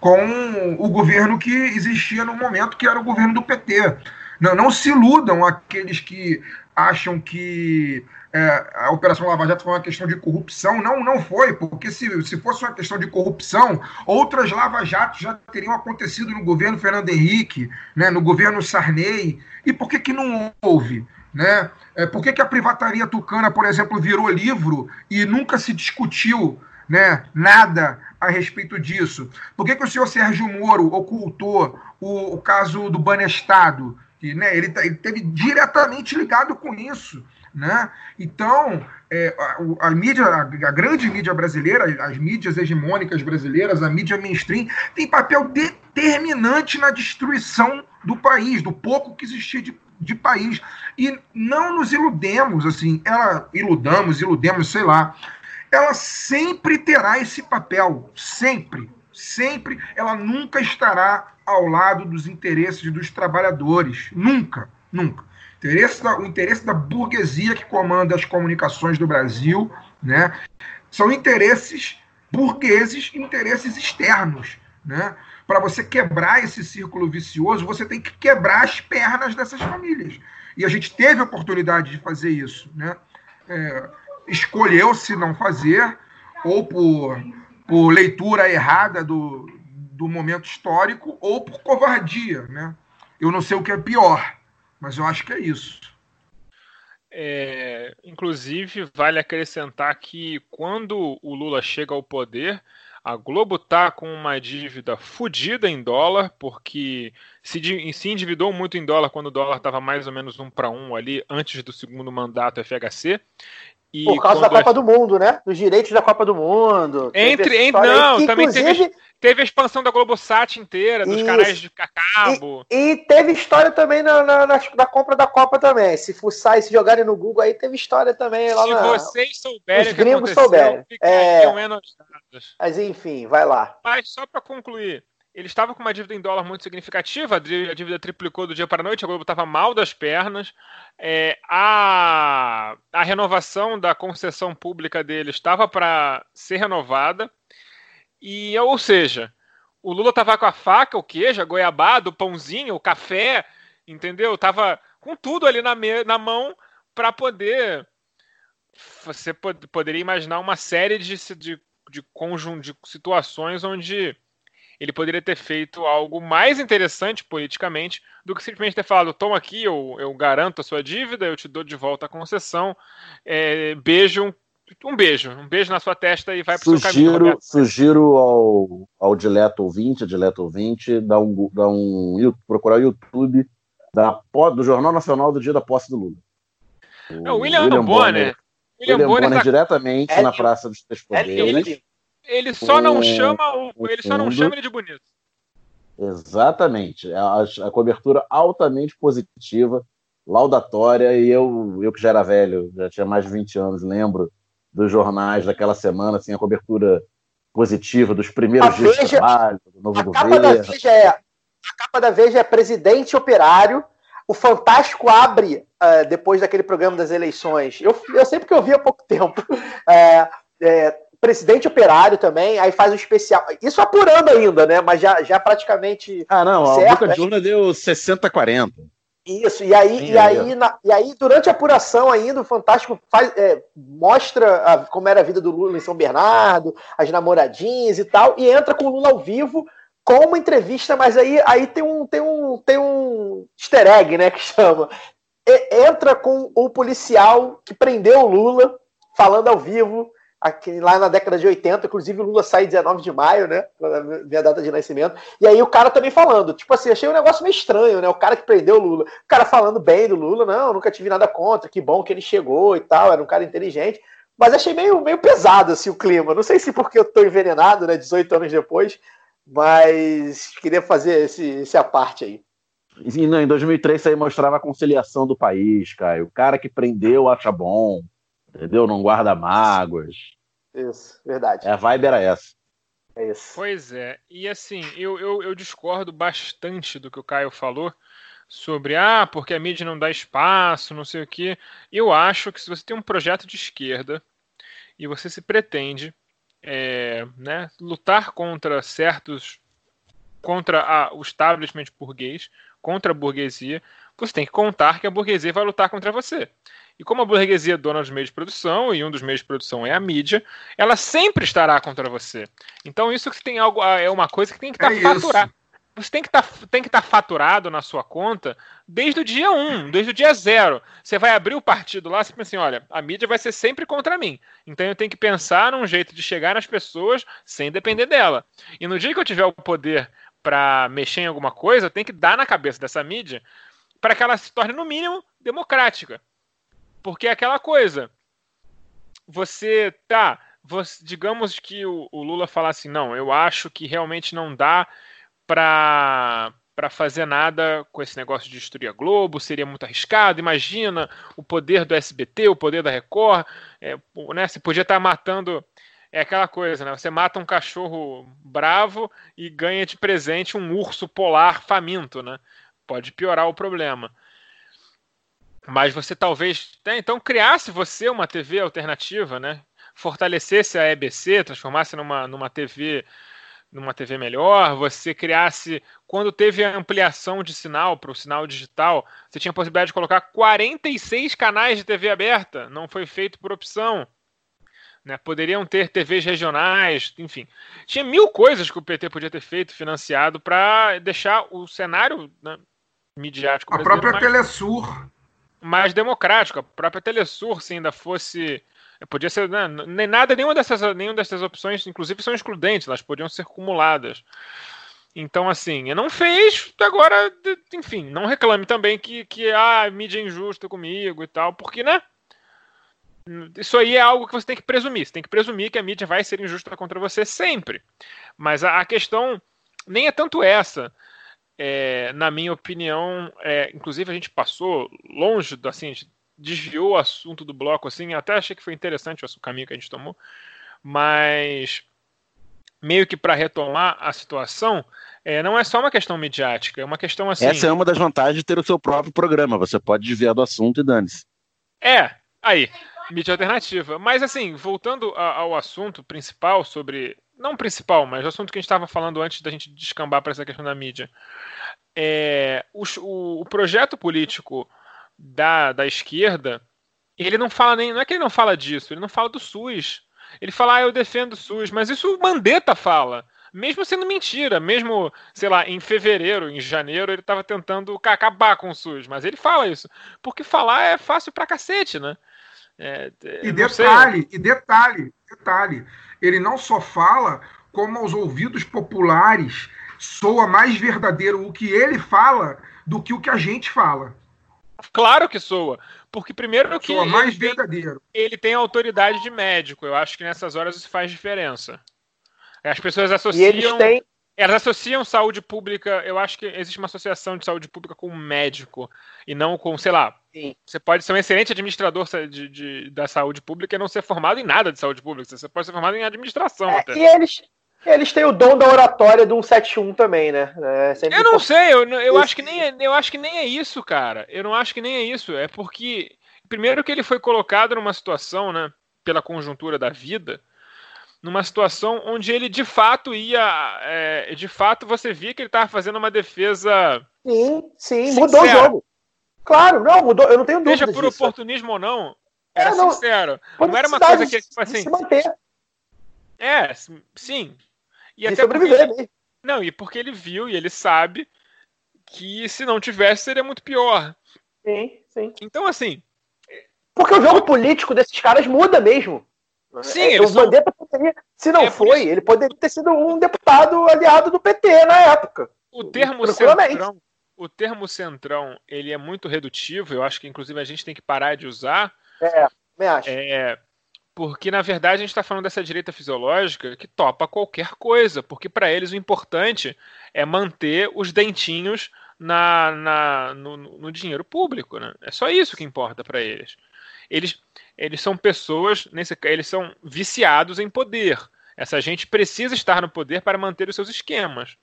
com o governo que existia no momento, que era o governo do PT. Não, não se iludam aqueles que acham que é, a Operação Lava Jato foi uma questão de corrupção. Não, não foi, porque se, se fosse uma questão de corrupção, outras Lava Jatos já teriam acontecido no governo Fernando Henrique, né, no governo Sarney. E por que, que não houve? Né? É, por que, que a privataria tucana, por exemplo, virou livro e nunca se discutiu né, nada a respeito disso? Por que, que o senhor Sérgio Moro ocultou o, o caso do Banestado? Né, ele, tá, ele teve diretamente ligado com isso. Né? Então, é, a, a, mídia, a, a, grande mídia brasileira, as mídias hegemônicas brasileiras, a mídia mainstream, tem papel determinante na destruição do país, do pouco que existia de de país. E não nos iludemos, assim, ela iludamos, iludemos, sei lá. Ela sempre terá esse papel, sempre, sempre. Ela nunca estará ao lado dos interesses dos trabalhadores, nunca, nunca. Interesse da, o interesse da burguesia que comanda as comunicações do Brasil, né, são interesses burgueses, interesses externos, né? Para você quebrar esse círculo vicioso, você tem que quebrar as pernas dessas famílias. E a gente teve a oportunidade de fazer isso. Né? É, Escolheu-se não fazer, ou por, por leitura errada do, do momento histórico, ou por covardia. Né? Eu não sei o que é pior, mas eu acho que é isso. É, inclusive, vale acrescentar que quando o Lula chega ao poder, A Globo tá com uma dívida fodida em dólar, porque se, se endividou muito em dólar quando o dólar estava mais ou menos um para um ali antes do segundo mandato FHC. E Por causa da Copa do Mundo, né? Dos direitos da Copa do Mundo. Entre- entre- história aí, não, que, também teve- inclusive, Teve a expansão da Globosat inteira, dos Isso. canais de cabo. E teve história também na, na, na- na compra da Copa também. Se fuçar e se jogarem no Google aí, teve história também lá Se na. vocês souberem Os gringos souberem. É. Mas enfim, vai lá. Mas só para concluir, ele estava com uma dívida em dólar muito significativa, a dí- a dívida triplicou do dia para a noite, a Globo estava mal das pernas, é, a, a renovação da concessão pública dele estava para ser renovada, e ou seja, o Lula estava com a faca, o queijo, a goiabada, o pãozinho, o café, entendeu? Tava com tudo ali na, me- na mão para poder. Você pod- poderia imaginar uma série de, de, de conjunto de situações onde ele poderia ter feito algo mais interessante politicamente do que simplesmente ter falado: toma aqui, eu, eu garanto a sua dívida, eu te dou de volta a concessão, é, beijo, um, um beijo, um beijo na sua testa e vai pro seu caminho. Sugiro, Roberto. sugiro ao, ao dileto ouvinte, dileto ouvinte, dar um, dar um, procurar o YouTube da, do Jornal Nacional do dia da posse do Lula. É, o William, Bonner. William, William Bonner, Bonner tá- diretamente É na. Praça dos Três Poderes. lindo. Ele só não chama o, ele só não fundo. chama ele de bonito. Exatamente. A, a cobertura altamente positiva, laudatória, e eu, eu que já era velho, já tinha mais de 20 anos, lembro dos jornais daquela semana, assim, a cobertura positiva dos primeiros A dias de Veja- trabalho, do novo A capa da governo. Veja é. A capa da Veja é presidente operário. O Fantástico abre ah, depois daquele programa das eleições. Eu, eu sempre que eu vi há pouco tempo. (laughs) É, é, presidente operário também, aí faz um especial. Isso apurando ainda, né? Mas já, já praticamente Ah, não, a Certo, boca é. de urna deu 60-40. Isso, e aí, Sim, e aí, aí, na- e aí, durante a apuração ainda, o Fantástico faz, é, mostra a- como era a vida do Lula em São Bernardo, as namoradinhas e tal, e entra com o Lula ao vivo com uma entrevista, mas aí, aí tem, um, tem, um, tem um easter egg, né, que chama. E- entra com o policial que prendeu o Lula, falando ao vivo, aqui, lá na década de 80, inclusive o Lula sai 19 de maio, né, na minha data de nascimento, e aí o cara também falando, tipo assim, achei um negócio meio estranho, né? O cara que prendeu o Lula, o cara falando bem do Lula, não, nunca tive nada contra, que bom que ele chegou e tal, era um cara inteligente. Mas achei meio, meio pesado assim, o clima. Não sei se porque eu tô envenenado, né? 18 anos depois, mas queria fazer esse, esse a parte aí. Não, em 2003 isso aí mostrava a conciliação do país, Caio. O cara que prendeu acha bom, entendeu? Não guarda mágoas. Isso, verdade. É, a vibe era essa. É isso. Pois é, e assim, eu, eu, eu discordo bastante do que o Caio falou sobre, ah, porque a mídia não dá espaço, não sei o quê. Eu acho que se você tem um projeto de esquerda e você se pretende é, né, lutar contra certos. contra a, o establishment burguês, contra a burguesia, você tem que contar que a burguesia vai lutar contra você. E como a burguesia é dona dos meios de produção, e um dos meios de produção é a mídia, ela sempre estará contra você. Então isso que tem algo é uma coisa que tem que estar É isso. faturado. Você tem que estar que estar faturado na sua conta desde o dia 1, desde o dia 0. Você vai abrir o partido lá, você pensa assim, olha, a mídia vai ser sempre contra mim. Então eu tenho que pensar num jeito de chegar nas pessoas sem depender dela. E no dia que eu tiver o poder para mexer em alguma coisa, eu tenho que dar na cabeça dessa mídia para que ela se torne no mínimo democrática. Porque é aquela coisa. Você tá, você- digamos que o, o Lula fala assim, não, eu acho que realmente não dá para para fazer nada com esse negócio de destruir a Globo, seria muito arriscado. Imagina o poder do SBT, o poder da Record, é, né? Você podia estar matando é aquela coisa, né? Você mata um cachorro bravo e ganha de presente um urso polar faminto, né? Pode piorar o problema. Mas você talvez, né, então, criasse você uma TV alternativa, né? Fortalecesse a EBC, transformasse numa, numa TV numa TV melhor, você criasse quando teve a ampliação de sinal para o sinal digital, você tinha a possibilidade de colocar 46 canais de TV aberta, não foi feito por opção. Né? Poderiam ter TVs regionais, enfim. Tinha mil coisas que o PT podia ter feito, financiado, para deixar o cenário né, midiático A própria mais, Telesur. Mais democrático. A própria Telesur, se ainda fosse Podia ser, né, nem nada, nenhuma dessas, nenhuma dessas opções, inclusive, são excludentes, elas podiam ser acumuladas. Então, assim, não fez, agora, enfim, não reclame também que, que ah, mídia é injusta comigo e tal, porque, né? Isso aí é algo que você tem que presumir. Você tem que presumir que a mídia vai ser injusta contra você sempre. Mas a, a questão nem é tanto essa. É, na minha opinião, é, inclusive a gente passou longe, do, assim, desviou o assunto do bloco, assim, até achei que foi interessante o caminho que a gente tomou, mas meio que para retomar a situação, é, não é só uma questão midiática, é uma questão assim. Essa é uma das vantagens de ter o seu próprio programa, você pode desviar do assunto e dane-se. É, aí, mídia alternativa. Mas assim, voltando ao assunto principal sobre. Não principal, mas o assunto que a gente estava falando antes da gente descambar para essa questão da mídia. É, o, o, projeto político da, da esquerda, ele não fala nem. Não é que ele não fala disso, ele não fala do SUS. Ele fala, ah, eu defendo o SUS, mas isso o Mandetta fala. Mesmo sendo mentira, mesmo, sei lá, em fevereiro, em janeiro, ele estava tentando acabar com o SUS, mas ele fala isso. Porque falar é fácil pra cacete, né? É, e detalhe, sei. e detalhe, detalhe, ele não só fala, como aos ouvidos populares soa mais verdadeiro o que ele fala do que o que a gente fala. Claro que soa. Porque primeiro que. Soa mais ele verdadeiro. Tem, ele tem autoridade de médico. Eu acho que nessas horas isso faz diferença. As pessoas associam. E eles têm. Elas associam saúde pública. Eu acho que existe uma associação de saúde pública com médico e não com, sei lá. Sim. Você pode ser um excelente administrador de, de, da saúde pública e não ser formado em nada de saúde pública. Você pode ser formado em administração. É, e eles, eles têm o dom da oratória do 171 também, né? É eu não sei, eu, eu, acho que nem é, eu acho que nem é isso, cara. Eu não acho que nem é isso. É porque, primeiro, que ele foi colocado numa situação, né? Pela conjuntura da vida, numa situação onde ele de fato ia. É, de fato, você via que ele estava fazendo uma defesa. Sim, sim, sincera. mudou o jogo. Claro, não, mudou, eu não tenho dúvida. Seja por disso. oportunismo ou não, era é, não, sincero. Não era uma coisa que, tipo assim. Se manter. É, sim. E, e até sobreviver porque, Não, e porque ele viu e ele sabe que se não tivesse seria muito pior. Sim, sim. Então, assim. Porque o jogo político desses caras muda mesmo. Sim, é, o Mandetta poderia, se não é foi, isso... ele poderia ter sido um deputado aliado do PT na época. O termo centrão, o termo centrão, ele é muito redutivo, eu acho que inclusive a gente tem que parar de usar. É, me acho. É, porque, na verdade, a gente está falando dessa direita fisiológica que topa qualquer coisa, porque para eles o importante é manter os dentinhos na, na no, no, dinheiro público. Né? É só isso que importa para eles. Eles, eles são pessoas, nesse, eles são viciados em poder. Essa gente precisa estar no poder para manter os seus esquemas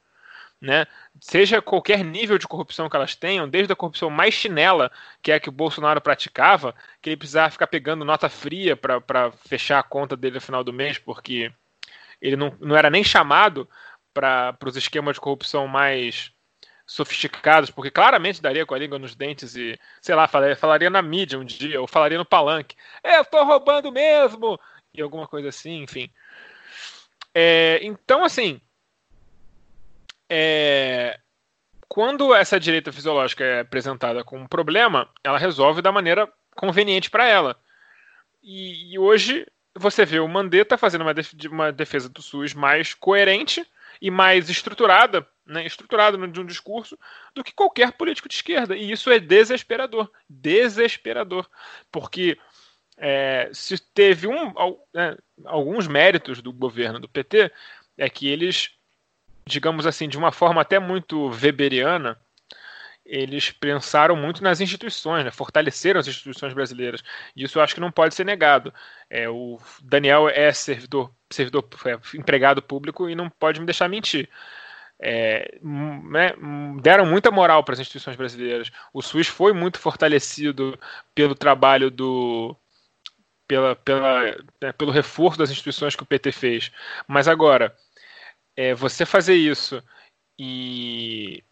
né? Seja qualquer nível de corrupção que elas tenham, desde a corrupção mais chinela, que é a que o Bolsonaro praticava, que ele precisava ficar pegando nota fria para fechar a conta dele no final do mês, porque ele não, não era nem chamado para os esquemas de corrupção mais sofisticados, porque claramente daria com a língua nos dentes e, sei lá, falaria, falaria na mídia um dia, ou falaria no palanque, eu tô roubando mesmo, e alguma coisa assim, enfim. É, então, assim, é, quando essa direita fisiológica é apresentada com um problema, ela resolve da maneira conveniente para ela. E, e, hoje você vê o Mandetta fazendo uma, defesa do SUS mais coerente e mais estruturada, né, estruturada de um discurso, do que qualquer político de esquerda. E isso é desesperador. Desesperador. Porque é, se teve um, né, alguns méritos do governo do PT, é que eles digamos assim, de uma forma até muito weberiana, eles pensaram muito nas instituições, né? fortaleceram as instituições brasileiras. E isso eu acho que não pode ser negado. É, o Daniel é servidor, servidor é, empregado público e não pode me deixar mentir. É, né, deram muita moral para as instituições brasileiras. O SUS foi muito fortalecido pelo trabalho do. Pela, pela, né, pelo reforço das instituições que o PT fez. Mas agora, é, você fazer isso e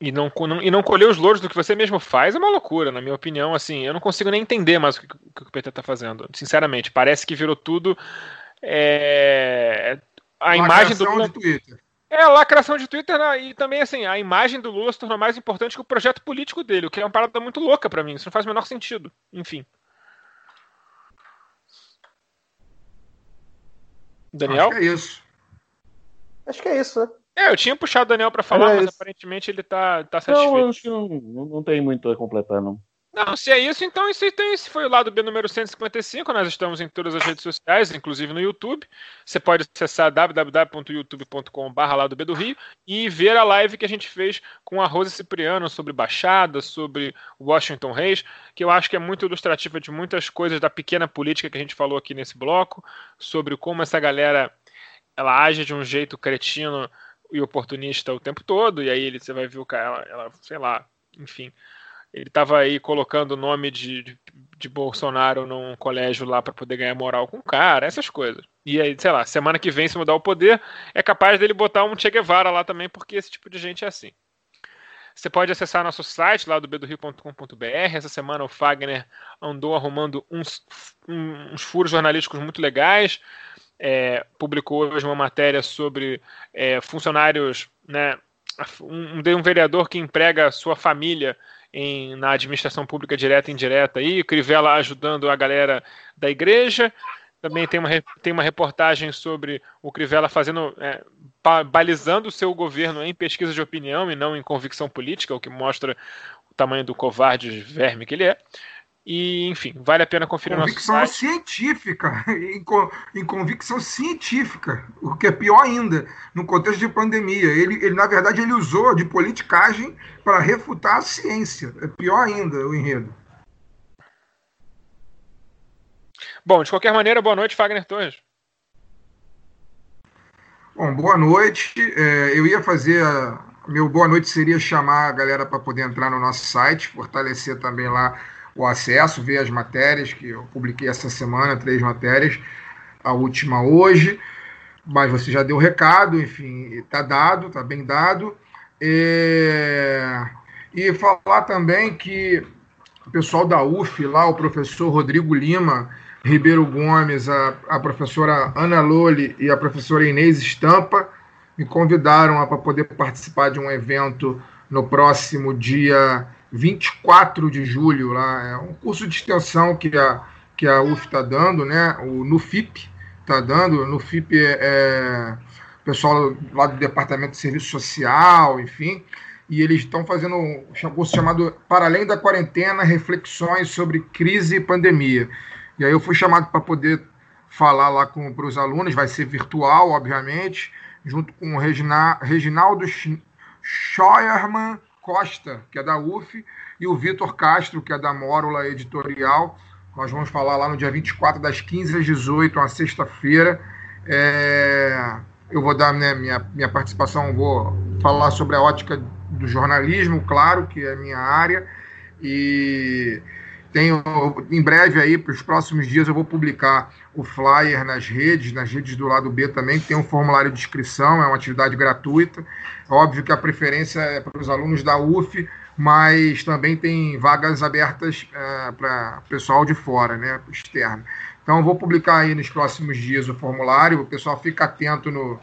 e não, não, e não colher os louros do que você mesmo faz é uma loucura, na minha opinião. Assim, eu não consigo nem entender mais o que, o, que o PT está fazendo. Sinceramente, parece que virou tudo. É, a lacração imagem do. De Twitter. É, a lacração de Twitter né? e também, assim, a imagem do Lula se tornou mais importante que o projeto político dele, o que é uma parada muito louca para mim. Isso não faz o menor sentido. Enfim. Daniel? Acho que é isso. Acho que é isso, né? É, eu tinha puxado o Daniel para falar, é mas aparentemente ele tá, tá satisfeito. Não, acho que não, não, não tem muito a completar, não. Não, se é isso, então isso, então esse foi o lado B número 155. Nós estamos em todas as redes sociais, inclusive no YouTube. Você pode acessar www.youtube.com.br lado B do Rio e ver a live que a gente fez com a Rose Cipriano sobre Baixada, sobre Washington Reis, que eu acho que é muito ilustrativa de muitas coisas da pequena política que a gente falou aqui nesse bloco, sobre como essa galera ela age de um jeito cretino e oportunista o tempo todo, e aí ele, você vai ver o cara, ela, ela sei lá, enfim. Ele estava aí colocando o nome de, de, de Bolsonaro num colégio lá para poder ganhar moral com o cara, essas coisas. E aí, sei lá, semana que vem, se mudar o poder, é capaz dele botar um Che Guevara lá também, porque esse tipo de gente é assim. Você pode acessar nosso site lá do bedorio.com.br. Essa semana o Fagner andou arrumando uns, uns furos jornalísticos muito legais. É, publicou hoje uma matéria sobre é, funcionários, né, um, um vereador que emprega sua família em- na administração pública direta e indireta aí, Crivella ajudando a galera da igreja. Também tem uma, tem uma reportagem sobre o Crivella fazendo, é, ba- balizando o seu governo em pesquisa de opinião e não em convicção política, o que mostra o tamanho do covarde verme que ele é. E, enfim, vale a pena conferir nosso Convicção site. científica, em, co- em convicção científica, o que é pior ainda, no contexto de pandemia. Ele, ele, na verdade, ele usou de politicagem para refutar a ciência. É pior ainda o enredo. Bom, de qualquer maneira, boa noite, Fagner Torres. Bom, boa noite. É, eu ia fazer. a- Meu boa noite seria chamar a galera para poder entrar no nosso site, fortalecer também lá o acesso, ver as matérias que eu publiquei essa semana, três matérias, a última hoje. Mas você já deu o recado, enfim, está dado, está bem dado. É, E falar também que o pessoal da UF, lá, o professor Rodrigo Lima, Ribeiro Gomes, a, a professora Ana Loli e a professora Inês Estampa me convidaram para poder participar de um evento no próximo dia 24 de julho. Lá. É um curso de extensão que a, que a UF está dando, né? o NUFIP está dando. O NUFIP é, é pessoal lá do Departamento de Serviço Social, enfim, e eles estão fazendo um curso chamado Para Além da Quarentena, Reflexões sobre Crise e Pandemia. E aí eu fui chamado para poder falar lá para os alunos, vai ser virtual, obviamente, junto com o Regina, Reginaldo Sch- Scheuermann Costa, que é da UF, e o Vitor Castro, que é da Mórula Editorial. Nós vamos falar lá no dia 24, das 15 às 18, uma sexta-feira. É, eu vou dar né, minha, minha participação, vou falar sobre a ótica do jornalismo, claro, que é a minha área, e tenho em breve aí, para os próximos dias, eu vou publicar o flyer nas redes, nas redes do lado B também, que tem um formulário de inscrição, é uma atividade gratuita. Óbvio que a preferência é para os alunos da UF, mas também tem vagas abertas é, para pessoal de fora, né, externo. Então, vou publicar aí nos próximos dias o formulário, o pessoal fica atento no,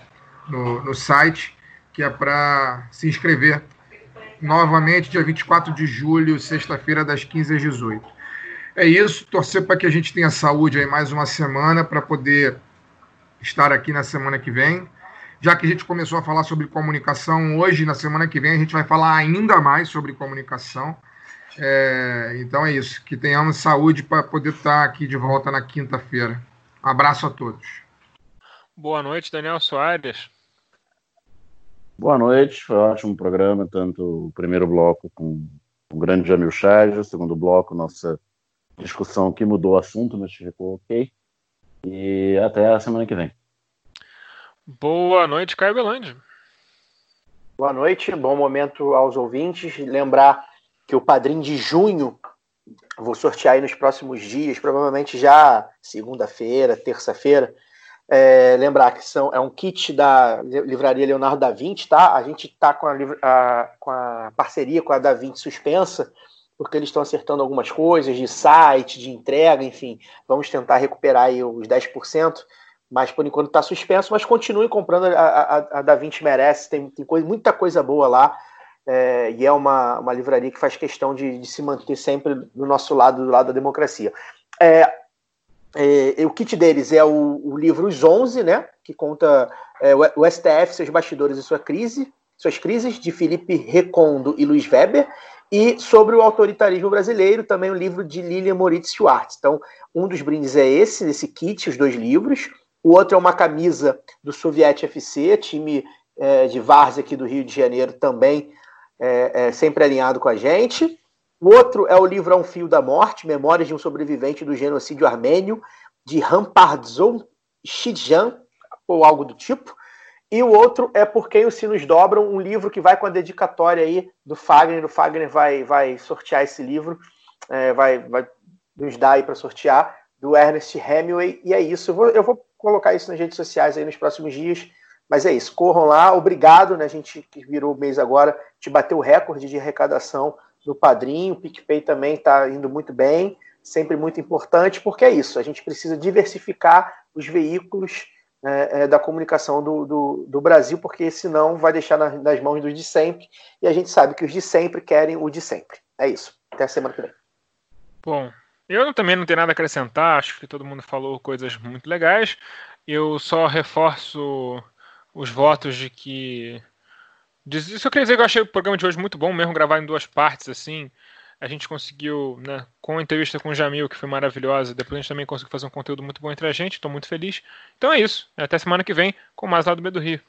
no, no site, que é para se inscrever novamente, dia 24 de julho, sexta-feira, das 15 às 18. É isso, torcer para que a gente tenha saúde aí mais uma semana para poder estar aqui na semana que vem. Já que a gente começou a falar sobre comunicação hoje, na semana que vem a gente vai falar ainda mais sobre comunicação. É, então é isso, que tenhamos saúde para poder estar aqui de volta na quinta-feira. Um abraço a todos. Boa noite, Daniel Soares. Boa noite, foi um ótimo programa, tanto o primeiro bloco com o grande Jamil Chage, o segundo bloco, nossa discussão que mudou o assunto, mas ficou ok. E até a semana que vem. Boa noite, Caio Belandi. Boa noite, bom momento aos ouvintes. Lembrar que o padrinho de junho vou sortear aí nos próximos dias, provavelmente já segunda-feira, terça-feira. É, lembrar que são, é um kit da livraria Leonardo da Vinci, tá? A gente está com a, a, com a parceria com a Da Vinci suspensa, porque eles estão acertando algumas coisas de site, de entrega, enfim. Vamos tentar recuperar aí os 10%, mas por enquanto está suspenso. Mas continue comprando, a, a, a Da Vinci merece, tem, tem coisa, muita coisa boa lá. É, e é uma, uma livraria que faz questão de, de, se manter sempre do nosso lado, do lado da democracia. É, É, o kit deles é o, o, livro Os 11, né, que conta é, o STF, seus bastidores e sua crise, suas crises, de Felipe Recondo e Luiz Weber, e sobre o autoritarismo brasileiro, também o livro de Lilian Moritz Schwartz. Então, um dos brindes é esse, esse kit, os dois livros. O outro é uma camisa do Soviet FC, time é, de Várzea aqui do Rio de Janeiro, também é, é, sempre alinhado com a gente. O outro é o livro A um Fio da Morte, Memórias de um Sobrevivente do Genocídio Armênio, de Rampardzon Shidjan, ou algo do tipo. E o outro é Por Quem os Sinos Dobram, um livro que vai com a dedicatória aí do Fagner. O Fagner vai, vai sortear esse livro, é, vai, vai nos dar aí para sortear, do Ernest Hemingway. E é isso. Eu vou, eu vou colocar isso nas redes sociais aí nos próximos dias. Mas é isso, corram lá. Obrigado, né? A gente que virou mês agora, te bateu o recorde de arrecadação do Padrinho, o PicPay também está indo muito bem, sempre muito importante, porque é isso, a gente precisa diversificar os veículos é, é, da comunicação do, do, do, Brasil, porque senão vai deixar na, nas mãos dos de sempre, e a gente sabe que os de sempre querem o de sempre. É isso. Até a semana que vem. Bom, eu também não tenho nada a acrescentar, acho que todo mundo falou coisas muito legais. Eu só reforço os votos de que isso eu queria dizer que eu achei o programa de hoje muito bom, mesmo gravar em duas partes, assim. A gente conseguiu, né, com a entrevista com o Jamil, que foi maravilhosa, depois a gente também conseguiu fazer um conteúdo muito bom entre a gente, estou muito feliz. Então é isso. Até semana que vem com mais lá do B do Rio.